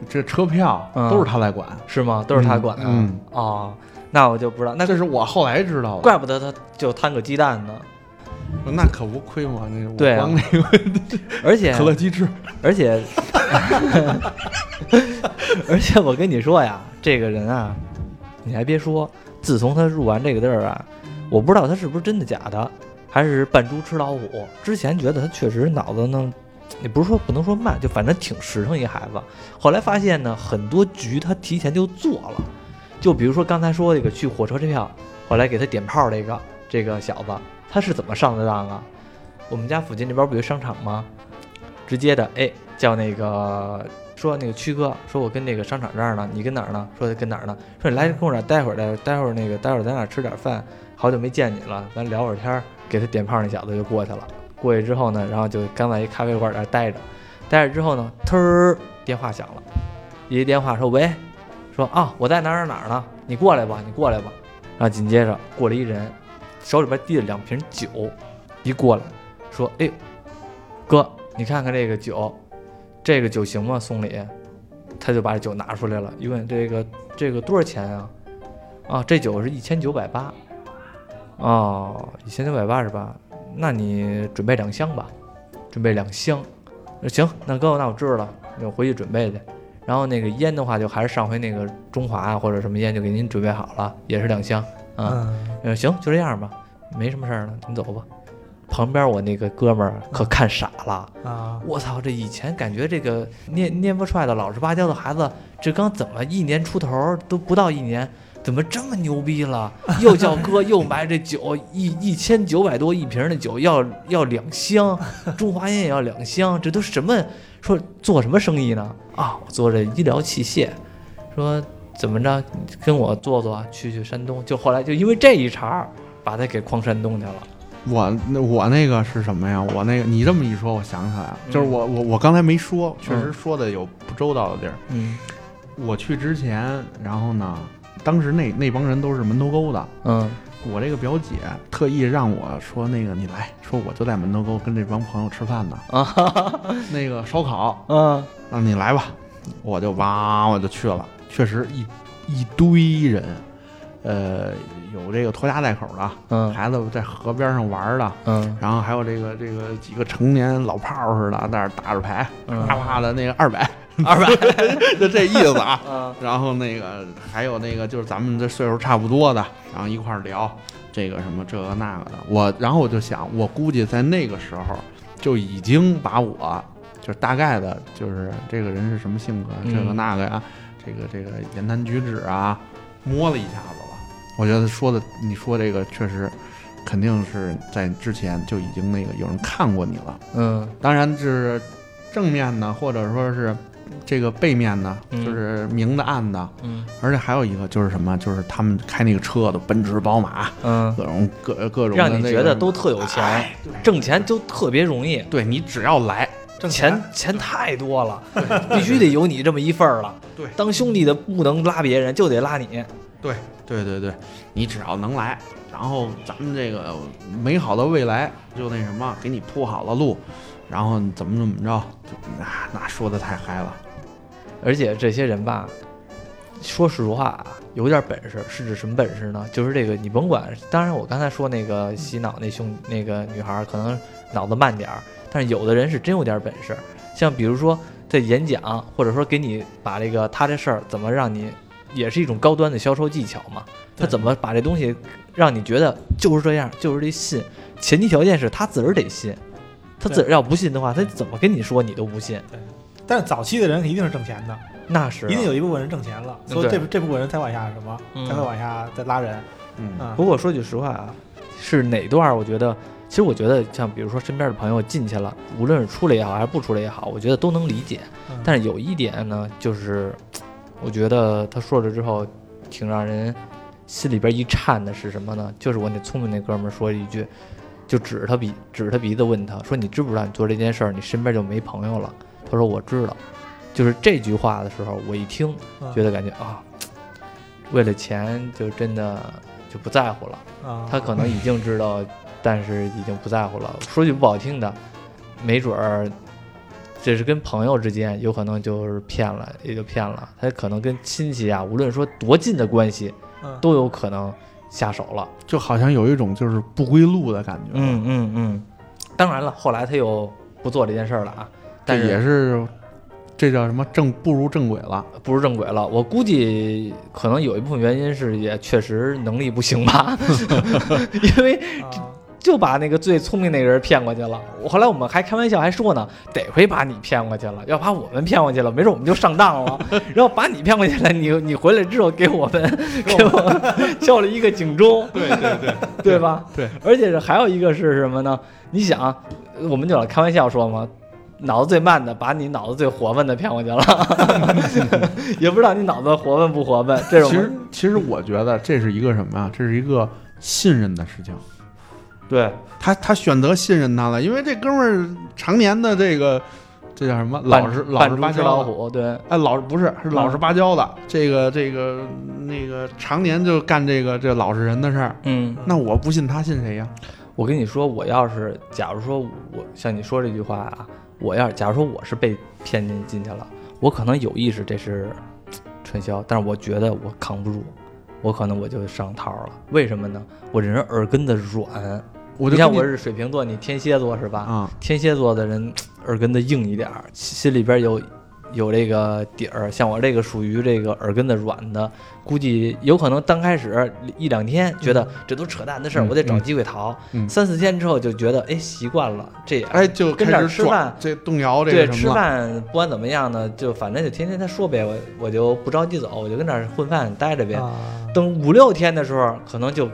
这车票嗯都是他来管。是吗？都是他管的。嗯哦，那我就不知道，那这是我后来知道的。怪不得他就摊个鸡蛋呢。那可不亏嘛，那我对啊光那个而且可乐鸡翅，而且，而且我跟你说呀，这个人啊，你还别说，自从他入完这个地儿啊，我不知道他是不是真的假的，还是扮猪吃老虎。之前觉得他确实脑子呢，也不是说不能说慢，就反正挺实诚一孩子。后来发现呢，很多局他提前就做了，就比如说刚才说这个去火车这票，后来给他点炮这个这个小子，他是怎么上的当啊？我们家附近这边不有商场吗？直接的，哎，叫那个说那个曲哥，说我跟那个商场这儿呢，你跟哪儿呢？说跟哪儿呢？说你来跟我这儿待会儿待待会儿那个待会儿咱俩吃点饭，好久没见你了，咱聊会儿天儿。给他点炮那小子就过去了，过去之后呢，然后就刚在一咖啡馆那儿待着，待着之后呢，突儿电话响了，一接电话说喂，说啊我在哪儿哪儿哪呢，你过来吧，你过来吧。然后紧接着过来一人，手里边提着两瓶酒，一过来说哎哥，你看看这个酒，这个酒行吗？送礼，他就把这酒拿出来了，一问这个这个多少钱啊？啊，这酒是一千九百八。哦，一千九百八是吧？那你准备两箱吧，准备两箱。呃行，那哥，那我知道了，我回去准备去。然后那个烟的话，就还是上回那个中华啊或者什么烟，就给您准备好了，也是两箱啊。嗯，呃，行，就这样吧，没什么事儿了，您走吧。旁边我那个哥们儿可看傻了，啊，我操！这以前感觉这个蔫蔫不出来的老实巴交的孩子，这刚怎么一年出头儿都不到一年，怎么这么牛逼了？又叫哥，又买这酒，一一千九百多一瓶的酒，要要两箱，中华烟也要两箱，这都什么？说做什么生意呢？啊，我做这医疗器械。说怎么着，跟我做做，去去山东。就后来就因为这一茬儿，把他给诓山东去了。我那我那个是什么呀？我那个你这么一说，我想起来了，就是嗯我我我刚才没说，确实说的有不周到的地儿。嗯我去之前，然后呢，当时那那帮人都是门头沟的，嗯。我这个表姐特意让我说那个你来说，我就在门头沟跟这帮朋友吃饭呢，啊。那个烧烤，嗯。让你来吧，我就哇我就去了，确实一一堆人，呃，有这个拖家带口的，嗯。孩子在河边上玩的，嗯。然后还有这个这个几个成年老炮儿似的，在那儿打着牌，嗯。啪啪的那个二百，二百 就这意思啊。啊 然后那个还有那个就是咱们这岁数差不多的，然后一块儿聊这个什么这个那个的。我然后我就想，我估计在那个时候就已经把我就是大概的，就是这个人是什么性格，嗯这个那个呀，这个这个言谈举止啊，摸了一下子了。我觉得说的你说这个确实肯定是在之前就已经那个有人看过你了。嗯当然就是正面的，或者说是这个背面的，嗯。就是明的暗的。嗯。而且还有一个就是什么，就是他们开那个车的奔驰、宝马，嗯，各种各各种的让你觉得都特有钱，哎挣钱就特别容易，对你只要来，挣钱钱。太多了，必须得有你这么一份儿了。对。当兄弟的不能拉别人，就得拉你。对对对对，你只要能来，然后咱们这个美好的未来就那什么，给你铺好了路，然后怎么怎么着，就那那说的太嗨了。而且这些人吧，说实话啊，有点本事，是指什么本事呢？就是这个，你甭管，当然我刚才说那个洗脑那兄那个女孩儿可能脑子慢点儿，但是有的人是真有点本事，像比如说在演讲，或者说给你把这个他这事儿怎么让你，也是一种高端的销售技巧嘛。他怎么把这东西让你觉得就是这样，就是得信，前提条件是他自个儿得信。他自个儿要不信的话，他怎么跟你说你都不信。对但是早期的人一定是挣钱的，那是啊、一定有一部分人挣钱了，嗯所以这对这部分人才往下什么，嗯才会往下再拉人嗯啊。不过说句实话啊，是哪段儿？我觉得，其实我觉得像比如说身边的朋友进去了，无论是出来也好，还是不出来也好，我觉得都能理解。嗯但是有一点呢，就是我觉得他说了之后，挺让人心里边一颤的是什么呢？就是我那聪明那哥们儿说了一句，就指着他鼻指着他鼻子问他说：“你知不知道你做这件事儿，你身边就没朋友了？”他说：“我知道。”就是这句话的时候，我一听，嗯觉得感觉啊，为了钱就真的就不在乎了。啊，他可能已经知道，但是已经不在乎了。说句不好听的，没准儿这是跟朋友之间有可能就是骗了，也就骗了。他可能跟亲戚啊，无论说多近的关系，嗯都有可能下手了。就好像有一种就是不归路的感觉。，嗯嗯嗯，当然了，后来他又不做这件事儿了啊，但是也是这叫什么正步入正轨了。步入正轨了。我估计可能有一部分原因是也确实能力不行吧，因为啊就把那个最聪明那个人骗过去了。我后来我们还开玩笑还说呢，得亏把你骗过去了，要把我们骗过去了，没准我们就上当了。然后把你骗过去了，你你回来之后给我们 给我们敲了一个警钟，对对对，对吧？对，而且是还有一个是什么呢？你想，我们就老开玩笑说嘛，脑子最慢的把你脑子最活泛的骗过去了，也不知道你脑子活泛不活泛。这种其实其实我觉得这是一个什么呀？这是一个信任的事情。对他他选择信任他了，因为这哥们儿常年的这个这叫什么老实老实巴交的。老虎，对哎，老不是是老实巴交的，这个这个那个常年就干这个这老实人的事儿，嗯。那我不信他信谁呀？我跟你说，我要是假如说我像你说这句话啊，我要是假如说我是被骗进进去了，我可能有意识这是嘖传销，但是我觉得我扛不住，我可能我就上套了。为什么呢？我这人耳根子软。你像我就跟我是水瓶座，你天蝎座是吧？啊，天蝎座的人耳根子硬一点儿，心里边有有这个底儿。像我这个属于这个耳根子软的，估计有可能刚开始一两天觉得这都扯淡的事儿，嗯我得找嗯机会逃。嗯三四天之后就觉得哎习惯了，这也哎，就跟这儿开始吃饭这动摇这对吃。饭不管怎么样呢，就反正就天天他说呗，我我就不着急走，我就跟这儿混饭待着呗。啊，等五六天的时候，可能就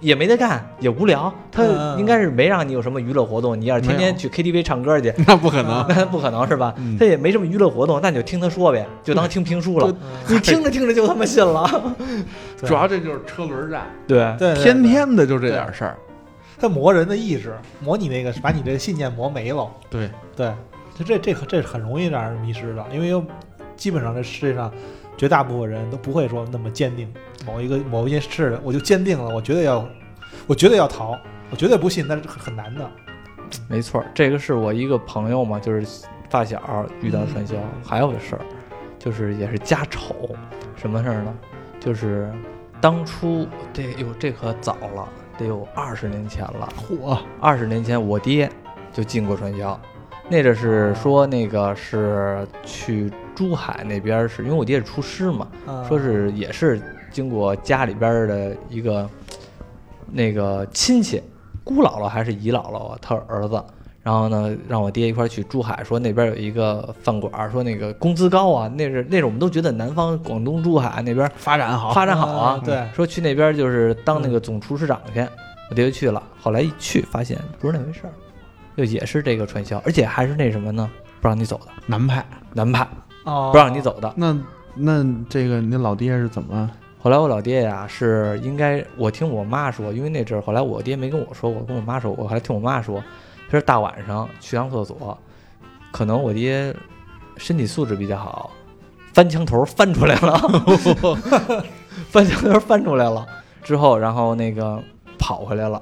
也没得干，也无聊。他嗯应该是没让你有什么娱乐活动。你要是天天去 KTV 唱歌去，那不可能，那不可能是吧？嗯他也没什么娱乐活动，那你就听他说呗，就当听评书了。你听着听着就他妈信了。主要这就是车轮战，对天天的就这点事儿。他磨人的意志，磨你那个，把你这个信念磨没了。对，对，这这这这很容易让人迷失的，因为基本上这世界上绝大部分人都不会说那么坚定某一个某一件事的，我就坚定了，我绝对要，我绝对要逃，我绝对不信，那是很很难的。没错，这个是我一个朋友嘛，就是发小遇到传销，还有个事儿，就是也是家丑，什么事儿呢？就是当初这哟这可早了，得有二十年前了。嚯，二十年前我爹就进过传销，那阵是说那个是去珠海那边是，因为我爹是厨师嘛，啊说是也是经过家里边的一个那个亲戚，姑姥姥还是姨姥姥啊，他儿子。然后呢，让我爹一块儿去珠海，说那边有一个饭馆，说那个工资高啊。那是那是我们都觉得南方广东珠海那边发展好，发展好啊啊，对，说去那边就是当那个总厨师长去，我爹就去了。后来一去发现不是那回事儿，就也是这个传销，而且还是那什么呢？不让你走的，南派。南派哦，不让你走的。那那这个你老爹是怎么？后来我老爹呀是应该我听我妈说，因为那阵儿后来我爹没跟我说我，跟我妈说，我还听我妈说，他是大晚上去趟厕所，可能我爹身体素质比较好，翻墙头翻出来了，翻墙头翻出来了之后，然后那个跑回来了，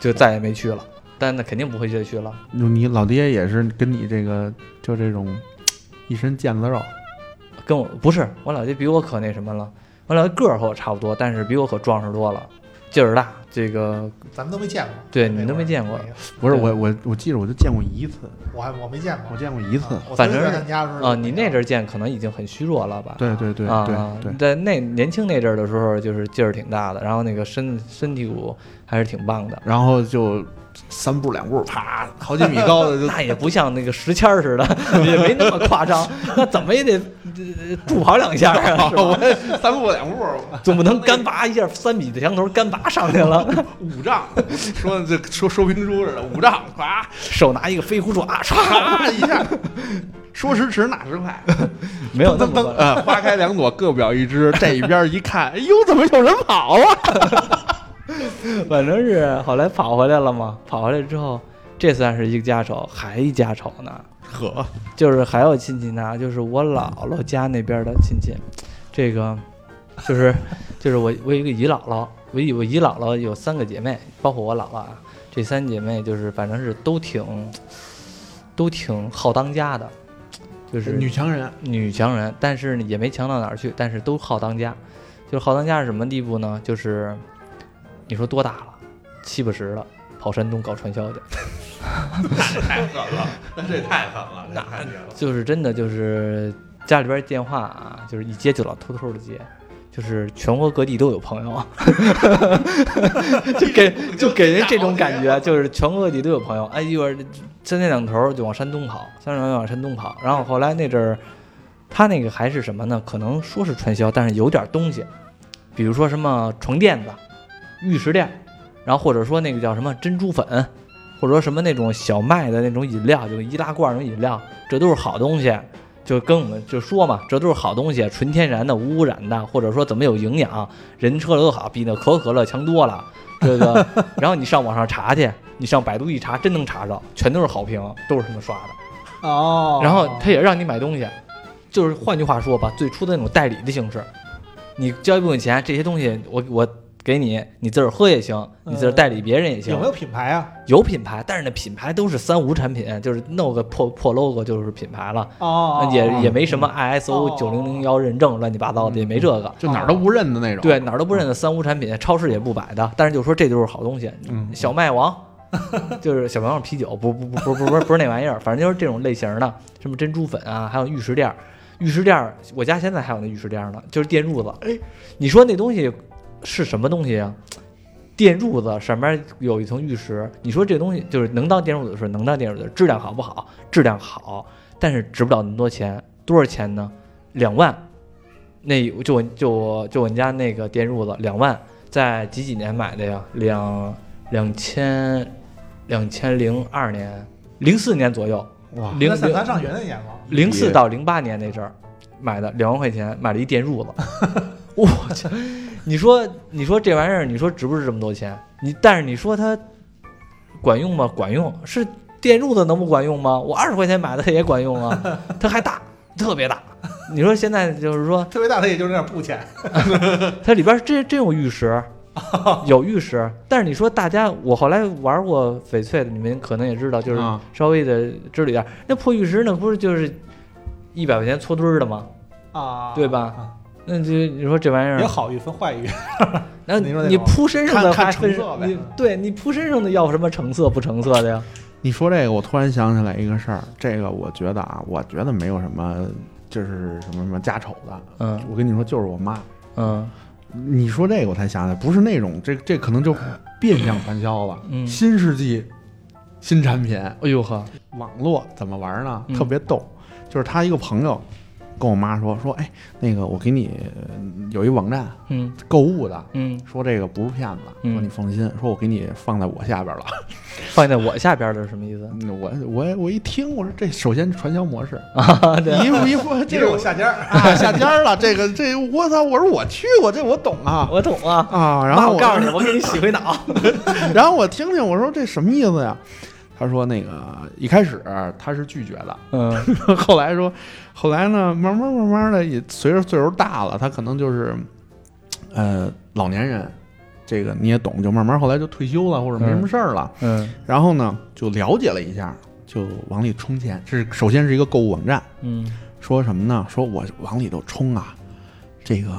就再也没去了。但那肯定不会再去了。你老爹也是跟你这个就这种一身腱子肉，跟我不是我老爹比我可那什么了，我老爹个儿和我差不多，但是比我可壮实多了，劲儿大。这个咱们都没见过，对你都没见过不是我我我记得我就见过一次，我还我没见过我见过一次反正曾经在他家的啊，你那阵儿见可能已经很虚弱了吧？对对对啊，对对，在那年轻那阵儿的时候，就是劲儿挺大的，然后那个身身体骨还是挺棒的。然后就三步两步，啪，好几米高的就 那也不像那个石签儿似的，也没那么夸张，那怎么也得呃助跑两下啊，三步两步，总不能干拔一下三米的墙头干拔上去了，五丈，说这说说评书似的，五丈，啪手拿一个飞虎爪，唰，唰一下，说时迟那时快，没有那么快。噔噔呃，花开两朵，各表一枝。这一边一看，哎呦，怎么有人跑啊？反正是后来跑回来了嘛，跑回来之后，这算是一个家丑，还一家丑呢。呵，就是还有亲戚呢，就是我姥姥家那边的亲戚，这个就是就是我我有一个姨姥姥，我姨我姨姥姥有三个姐妹，包括我姥姥啊，这三姐妹就是反正是都挺都挺好当家的，就是女强人，女强人，但是呢也没强到哪儿去，但是都好当家。就是好当家是什么地步呢？就是你说多大了，七八十了，跑山东搞传销去，太狠了，那这也太狠了，这太绝了。就是真的就是家里边电话啊，就是一接就老偷偷的接。就是全国各地都有朋友，就给 就给人这种感觉，就是全国各地都有朋友。哎，一会儿三天两头就往山东跑，三天两头往山东跑。然后后来那阵儿，他那个还是什么呢？可能说是传销，但是有点东西，比如说什么床垫子、玉石店，然后或者说那个叫什么珍珠粉，或者说什么那种小麦的那种饮料，就易拉罐那种饮料，这都是好东西。就跟我们就说嘛，这都是好东西，纯天然的、无污染的，或者说怎么有营养，人吃了都好，比那可口可乐强多了。这个，然后你上网上查去，你上百度一查，真能查着，全都是好评，都是他们刷的。哦，然后他也让你买东西，就是换句话说吧，最初的那种代理的形式，你交一部分钱，这些东西我我。给你，你自个儿喝也行，你自个儿代理别人也行。有没有品牌啊？有品牌，但是那品牌都是三无产品，就是弄个破破 logo 就是品牌了。哦，也也没什么 ISO 九零零幺认证，乱七八糟的也没这个，就哪儿都不认的那种。对，哪儿都不认的三无产品，超市也不摆的。但是就说这就是好东西。嗯，小麦王，就是小麦王啤酒，不不不不不不是不是那玩意儿，反正就是这种类型的，什么珍珠粉啊，还有玉石垫，玉石垫，我家现在还有那玉石垫呢，就是电褥子。哎，你说那东西。是什么东西啊？电褥子上面有一层玉石，你说这东西就是能当电褥子是能当电褥子，质量好不好？质量好，但是值不了那么多钱，多少钱呢？两万。那就我就我就我们家那个电褥子两万，在几几年买的呀？两两千两千零二年，零四年左右。哇，零咱上学那年吗？零四到零八年那阵儿买的，两万块钱买了一电褥子。我去。你说，你说这玩意儿，你说值不值这么多钱？你但是你说它管用吗？管用。是电褥子能不管用吗？我二十块钱买的它也管用啊，它还大，特别大。你说现在就是说 特别大，它也就是那点布钱。它里边真真有玉石，有玉石。但是你说大家，我后来玩过翡翠的，你们可能也知道，就是稍微的知道点。那破玉石那不是就是一百块钱搓堆儿的吗？啊，对吧？那就你说这玩意儿有好玉分坏玉，那你说你铺身上的还分色呗？对你铺身上的要什么成色不成色的呀？你说这个，我突然想起来一个事儿，这个我觉得啊，我觉得没有什么，就是什么什么家丑的。嗯，我跟你说，就是我妈。嗯，你说这个我才想起来，不是那种，这这可能就变相传销了。嗯，新世纪新产品。哎呦呵，网络怎么玩呢？特别逗，就是他一个朋友。跟我妈说说，哎，那个我给你有一网站，嗯，购物的，嗯，说这个不是骗子，说你放心，说我给你放在我下边了，放在我下边的是什么意思？我我我一听，我说这首先传销模式啊，一步一步，这是我下家啊，下家了，这个这我操，我说我去过，这我懂啊，我懂啊啊，然后我告诉你，我给你洗回脑，然后我听听，我说这什么意思呀？他说：“那个一开始他是拒绝的，嗯，后来说，后来呢，慢慢慢慢的也随着岁数大了，他可能就是，呃，老年人，这个你也懂，就慢慢后来就退休了或者没什么事儿了，嗯，然后呢就了解了一下，就往里充钱。这是首先是一个购物网站，嗯，说什么呢？说我往里头充啊，这个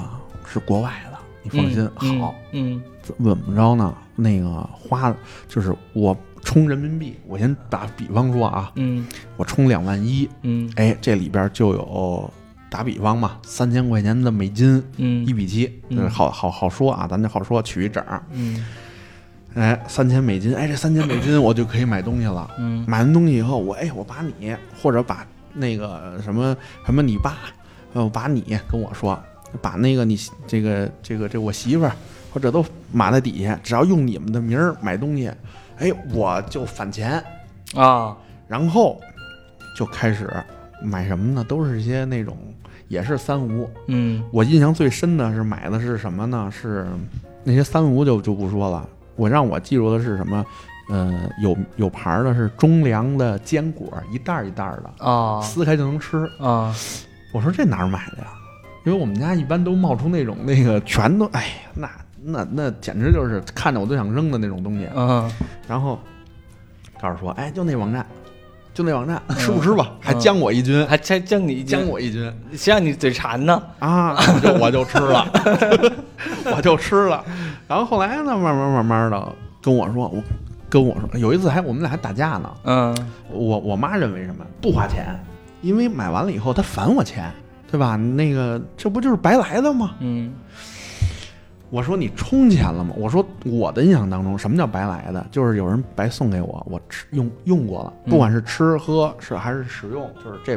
是国外的，你放心，好，嗯，怎么着呢？那个花就是我。”充人民币，我先打比方说啊，嗯，我充两万一，嗯，哎，这里边就有打比方嘛，三千块钱的美金，嗯，一比七，好好好说啊，咱就好说取一整，嗯，哎，三千美金，哎，这三千美金我就可以买东西了，嗯，买完东西以后，我哎，我把你或者把那个什么什么你爸，呃，把你跟我说，把那个你这个这个这我媳妇儿或者都码在底下，只要用你们的名儿买东西。哎，我就返钱啊，然后就开始买什么呢？都是一些那种也是三无。嗯，我印象最深的是买的是什么呢？是那些三无就就不说了。我让我记住的是什么？呃，有有牌的是中粮的坚果，一袋一袋的啊，撕开就能吃啊。我说这哪儿买的呀？因为我们家一般都冒出那种那个全都哎呀那。那那简直就是看着我都想扔的那种东西。嗯，然后告诉说，哎，就那网站，就那网站，吃不吃吧？还将我一军，还还将你将我一军谁让你嘴馋呢？啊！我就我就吃了，我就吃了。然后后来呢，慢慢慢慢的跟我说，我跟我说，有一次还我们俩还打架呢。嗯我我妈认为什么不花钱，因为买完了以后她返我钱，对吧？那个这不就是白来的吗？嗯我说你充钱了吗？我说我的印象当中，什么叫白来的？就是有人白送给我，我吃用用过了，嗯不管是吃喝是还是使用，就是这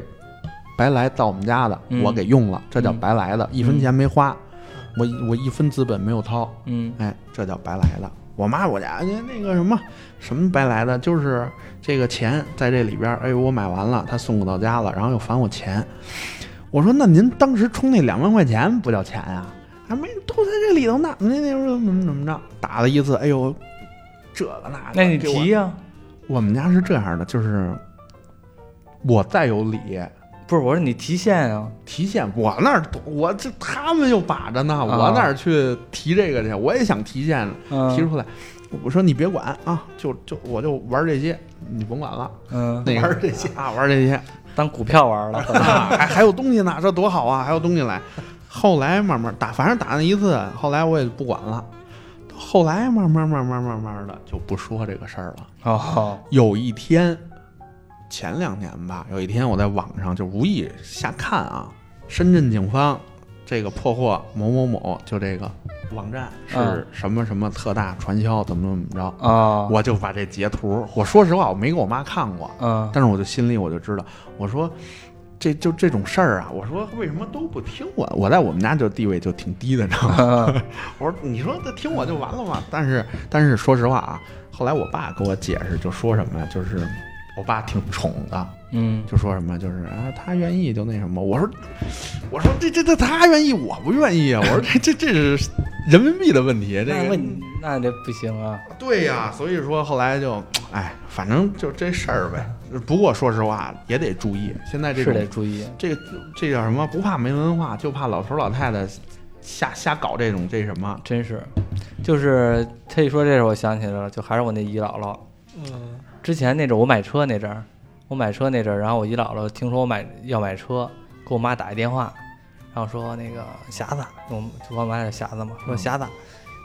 白来到我们家的，嗯我给用了，这叫嗯白来的，一分钱没花，我我一分资本没有掏，嗯哎，这叫白来的。我妈我家那那个什么什么白来的，就是这个钱在这里边儿，哎，我买完了，他送我到家了，然后又返我钱。我说那您当时充那两万块钱不叫钱呀、还没都在这里头呢，那那怎么怎么着？打了一次，哎呦，这个那个，那你给我提呀、我们家是这样的，就是我再有理不是我说你提现啊，提现，我那儿我这他们又把着呢，我哪儿去提这个去？我也想提现，嗯提出来。我说你别管啊，就就我就玩这些，你甭管了。嗯，那个玩这些啊，玩这些当股票玩了，啊，还还有东西呢，这多好啊，还有东西来。后来慢慢打，反正打那一次，后来我也不管了。后来慢慢慢慢慢慢的就不说这个事儿了。哦，有一天，前两年吧，有一天我在网上就无意瞎看啊，深圳警方这个破获某某某，就这个网站嗯是什么什么特大传销，怎么怎么着，啊，我就把这截图，我说实话我没给我妈看过，嗯但是我就心里我就知道，我说。这就这种事儿啊，我说为什么都不听我？我在我们家就地位就挺低的，你知道吗？嗯 我说你说他听我就完了嘛？但是但是说实话啊，后来我爸给我解释，就说什么呀？就是我爸挺宠的，嗯就说什么就是啊，他愿意就那什么。我说我说这这这他愿意，我不愿意啊。我说这这这是人民币的问题，这个那问那这不行啊，对呀。所以说后来就哎，反正就这事儿呗。不过说实话也得注意，现在这是得注意，这个这叫什么？不怕没文化，就怕老头老太太瞎瞎搞这种这什么。真是，就是他一说这事，我想起来了，就还是我那姨姥姥。嗯之前那阵儿我买车那阵儿，我买车那阵儿，然后我姨姥姥听说我买要买车，给我妈打一电话，然后说那个匣子，我我妈叫匣子嘛，说嗯匣子，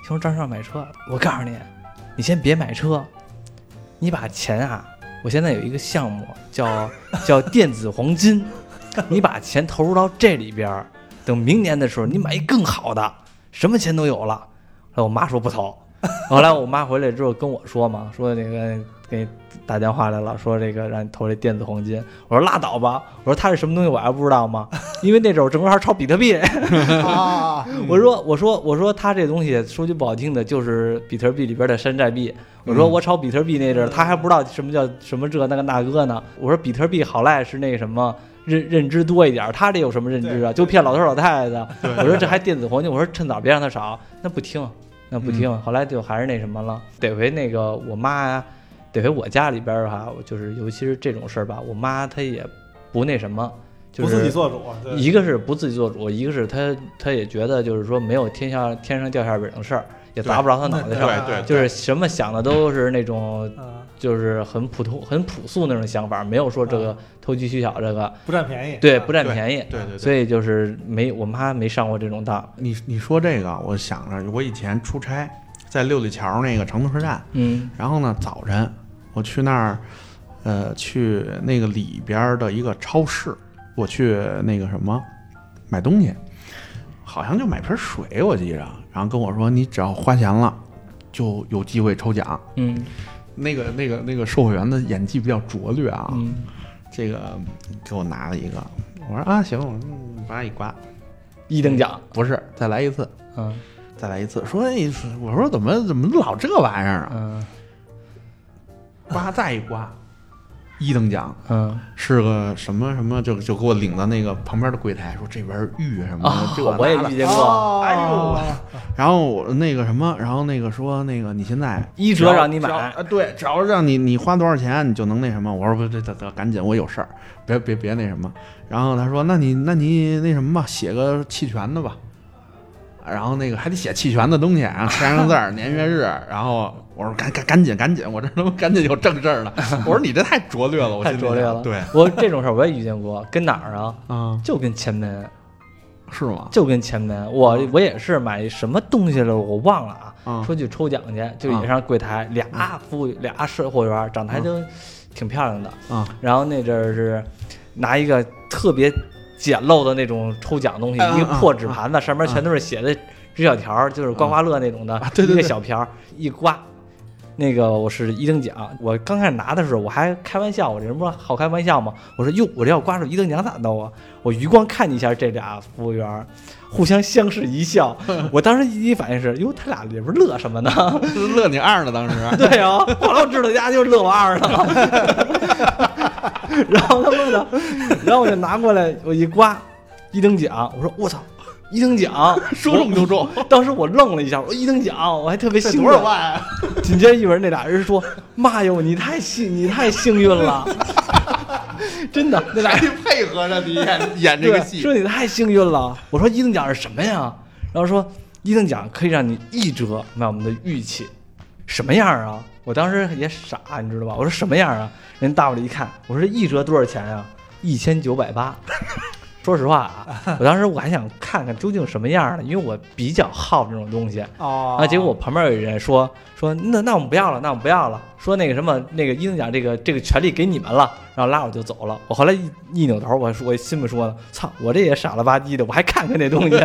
听说张少买车，我告诉你，你先别买车，你把钱啊，我现在有一个项目叫 叫电子黄金，你把钱投入到这里边儿，等明年的时候你买一更好的，什么钱都有了。后来我妈说不投，后来我妈回来之后跟我说嘛，说那个给你打电话来了，说这个让你投这电子黄金。我说拉倒吧，我说它是什么东西我还不知道吗？因为那阵儿我正好炒比特币，啊，我说我说我说他这东西说句不好听的，就是比特币里边的山寨币。我说嗯我炒比特币那阵儿，他还不知道什么叫什么这那个那个呢。我说比特币好赖是那什么。认认知多一点儿，他这有什么认知啊？就骗老头老太太的。我说这还电子黄金，我说趁早别让他炒，那不听，那不听。后来就还是那什么了，得回那个我妈呀，得回我家里边儿哈，就是尤其是这种事儿吧，我妈她也不那什么，就不是自己做主，对一个是不自己做主，一个是她她也觉得就是说没有天下天上掉馅饼的事儿，也砸不着她脑袋上，对对就是什么想的都是那种啊，就是很普通很朴素那种想法，没有说这个投机取巧这个，不占便宜，对，啊不占便宜，对对对所以就是没我妈没上过这种当，你你说这个，我想着我以前出差在六里桥那个长途车站，嗯然后呢早晨我去那儿，呃，去那个里边儿的一个超市，我去那个什么买东西，好像就买瓶水，我记着，然后跟我说你只要花钱了就有机会抽奖。嗯。那个那个那个售货员的演技比较拙劣啊，嗯，这个给我拿了一个，我说啊行，我嗯把它一刮，一等奖，不是再来一次。嗯。再来一次，说哎，我说怎么怎么老这玩意儿啊？嗯刮再一刮，一等奖嗯是个什么什么，就就给我领到那个旁边的柜台，说这边是玉什么的，啊这，我也遇见过，哦哎呦然后我那个什么，然后那个说那个你现在一折让你买，啊，对，只要让你你花多少钱，你就能那什么。我说不，这得得赶紧，我有事儿，别别别那什么。然后他说，那你那你那什么吧，写个弃权的吧。然后那个还得写弃权的东西，然后签上字儿、年月日，然后我说赶赶赶紧赶紧，我这他妈赶紧有正事儿了。我说你这太拙劣了，我太拙劣了。想对我这种事儿我也遇见过，跟哪儿啊？嗯，就跟前门，是吗？就跟前门。我我也是买什么东西了，我忘了啊。啊说去抽奖去，就也上柜台，俩服务俩售货员，长得还都挺漂亮的。啊然后那阵儿是拿一个特别简陋的那种抽奖东西，嗯一个破纸盘子，上面全都是写的纸小条，就是刮刮乐那种的，一个小瓢一刮。那个我是一等奖，我刚开始拿的时候我还开玩笑，我这人不是好开玩笑吗？我说哟，我这要刮出一等奖咋弄啊？我余光看一下这俩服务员儿，互相相视一笑。我当时第一反应是，哟，他俩里边乐什么呢？乐你二呢，当时 对啊，后来我知道家就是乐我二呢。然后他们呢，然后我就拿过来，我一刮，一等奖，我说我操，一等奖，说中就中，当时我愣了一下，我说一等奖，我还特别兴奋。多少万啊？紧接着一会儿那俩人说：“妈哟，你太幸你太幸运了，真的，那俩还得配合着你演演这个戏说你太幸运了。我说一等奖是什么呀？然后说一等奖可以让你一折买我们的玉器，什么样啊？我当时也傻，你知道吧？我说什么样啊？人大伙儿一看，我说一折多少钱呀？一千九百八。说实话啊，我当时我还想看看究竟什么样呢，因为我比较好这种东西。哦啊，结果我旁边有人说说那那我们不要了，那我们不要了，说那个什么那个一等奖这个这个权利给你们了，然后拉我就走了。我后来一一扭头，我说我心里说呢，操，我这也傻了吧唧的，我还看看那东西，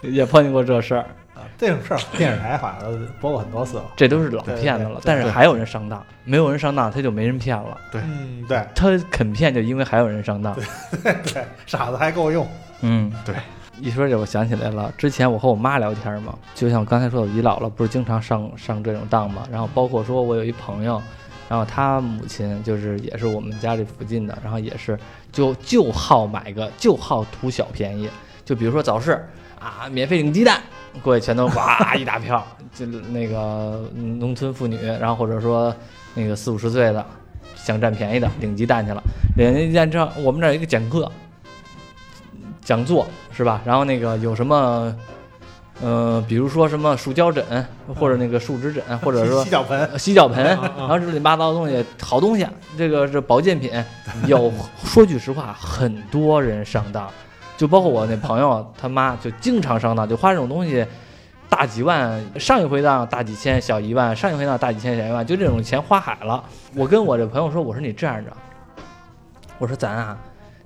也碰见过这事儿，啊这种事儿 电视台好像都播过很多次了。这都是老对对骗子了对。对但是还有人上当，没有人上当，他就没人骗了。对嗯，对他肯骗，就因为还有人上当。对，傻子还够用。嗯，对。一说这，我想起来了，之前我和我妈聊天嘛，就像我刚才说，我姨姥姥不是经常上上这种当嘛，然后包括说我有一朋友，然后他母亲就是也是我们家这附近的，然后也是就就好买个就好图小便宜，就比如说早市啊，免费领鸡蛋，过去全都 哇一大票，就那个嗯农村妇女，然后或者说那个四五十岁的想占便宜的领鸡蛋去了，领鸡蛋之后，我们这儿有一个讲课。讲座是吧？然后那个有什么，呃，比如说什么树胶枕，或者那个树脂枕，或者说洗脚盆，呃洗脚盆，然后这乱七八糟的东西，好东西，这个是保健品。有说句实话，很多人上当，就包括我那朋友他妈就经常上当，就花这种东西。大几万，上一回当大几千，小一万；上一回当大几千，小一万，就这种钱花海了。我跟我这朋友说，我说你这样着，我说咱啊，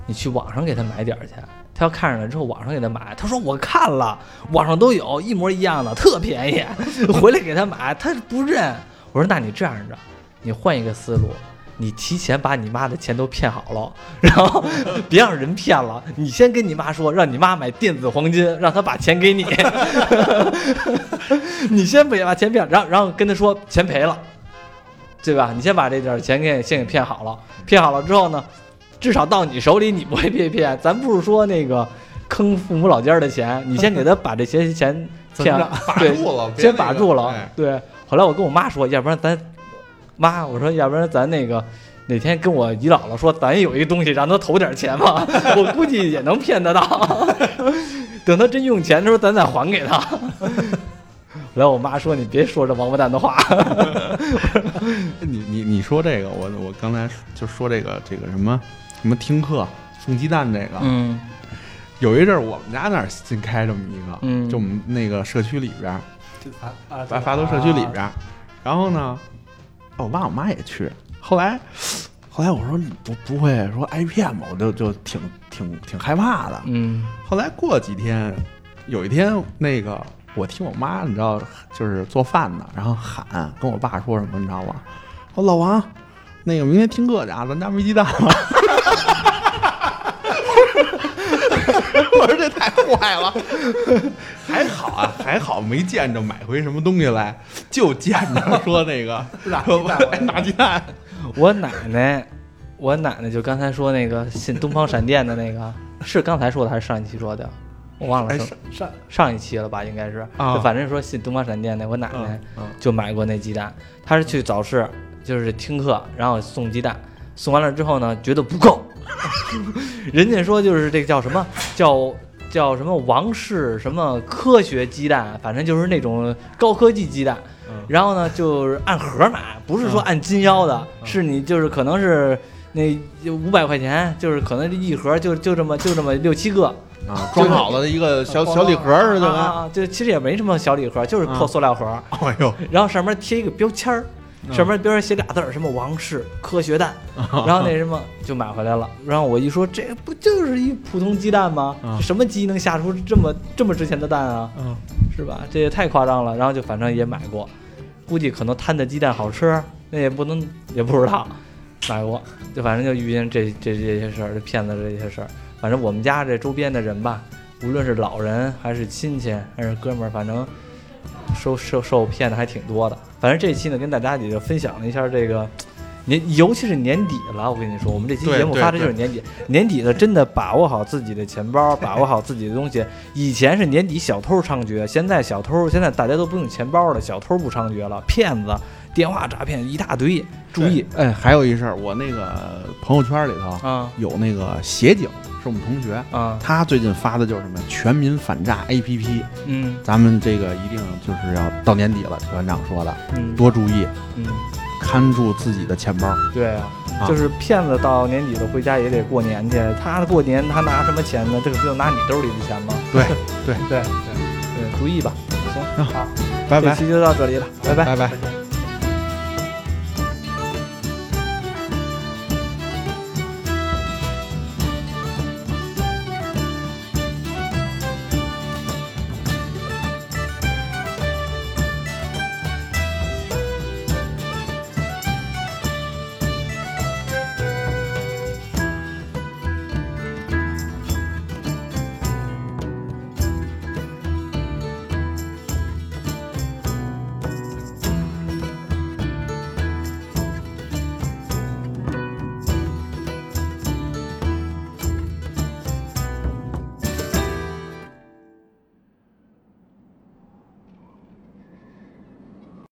你去网上给他买点儿去。他要看上了之后，网上给他买。他说我看了，网上都有一模一样的，特便宜。回来给他买，他不认。我说那你这样着，你换一个思路，你提前把你妈的钱都骗好了，然后别让人骗了。你先跟你妈说，让你妈买电子黄金，让她把钱给你。你先别把钱骗，然后然后跟她说钱赔了，对吧？你先把这点钱给先给骗好了，骗好了之后呢？至少到你手里，你不会被骗。咱不是说那个坑父母老家的钱，你先给他把这些钱骗把，住了，先把住了哎。对，后来我跟我妈说，要不然咱妈，我说要不然咱那个哪天跟我姨姥姥说，咱有一东西让她投点钱吧，我估计也能骗得到。等她真用钱的时候，咱再还给他。后 来我妈说：“你别说这王八蛋的话。你你你说这个，我我刚才就说这个这个什么什么听课送鸡蛋这个，”嗯有一阵儿我们家那儿新开这么一个，嗯就我们那个社区里边儿，就啊啊，发发都社区里边儿，然后呢，我爸我妈也去，后来后来我说你不不会说挨骗吧？我就就挺挺挺害怕的。嗯后来过几天，有一天那个我听我妈，你知道，就是做饭呢，然后喊跟我爸说什么，你知道吗？说老王，那个明天听课去啊，咱家没鸡蛋了。我说这太坏了，还好啊，还好没见着买回什么东西来，就见着说那个 拿说鸡蛋哎拿鸡蛋，我奶奶，我奶奶就刚才说那个信东方闪电的那个，是刚才说的还是上一期说的？我忘了哎是上上一期了吧？应该是，啊就反正说信东方闪电那，我奶奶就买过那鸡蛋。她是去早市，就是听课，然后送鸡蛋，送完了之后呢，觉得不够，人家说就是这个叫什么？叫叫什么王氏什么科学鸡蛋，反正就是那种高科技鸡蛋。嗯。然后呢，就是按盒买，不是说按斤腰的，嗯。是你就是可能是那五百块钱，就是可能这一盒就就这么就这么六七个，啊，装好了的一个小小礼盒似的啊，就其实也没什么小礼盒，就是破塑料盒，哎呦，然后上面贴一个标签儿。嗯上面边上写俩字儿，什么王室 科学蛋，然后那什么就买回来了。然后我一说，这不就是一普通鸡蛋吗？嗯什么鸡能下出这么这么值钱的蛋啊？嗯，是吧？这也太夸张了。然后就反正也买过，估计可能摊的鸡蛋好吃，那也不能也不知道，买过。就反正就遇见这这这些事儿，这骗子这些事儿。反正我们家这周边的人吧，无论是老人还是亲戚还是哥们儿，反正受受受骗的还挺多的。反正这期呢，跟大家也就分享了一下这个。年，尤其是年底了，我跟你说，我们这期节目发的就是年底，年底的，真的把握好自己的钱包，把握好自己的东西。以前是年底小偷猖獗，现在小偷现在大家都不用钱包了，小偷不猖獗了，骗子、电话诈骗一大堆，注意哎，还有一事儿，我那个朋友圈里头啊有那个协警，是我们同学，啊，他最近发的就是什么全民反诈 APP，嗯咱们这个一定就是要到年底了，邱院长说的，嗯多注意，嗯，看住自己的钱包。对啊，啊就是骗子到年底了回家也得过年去，他过年他拿什么钱呢？这个不就拿你兜里的钱吗？对对 对，对对，注意吧。行，那好，拜拜，这期就到这里了，拜拜。拜拜。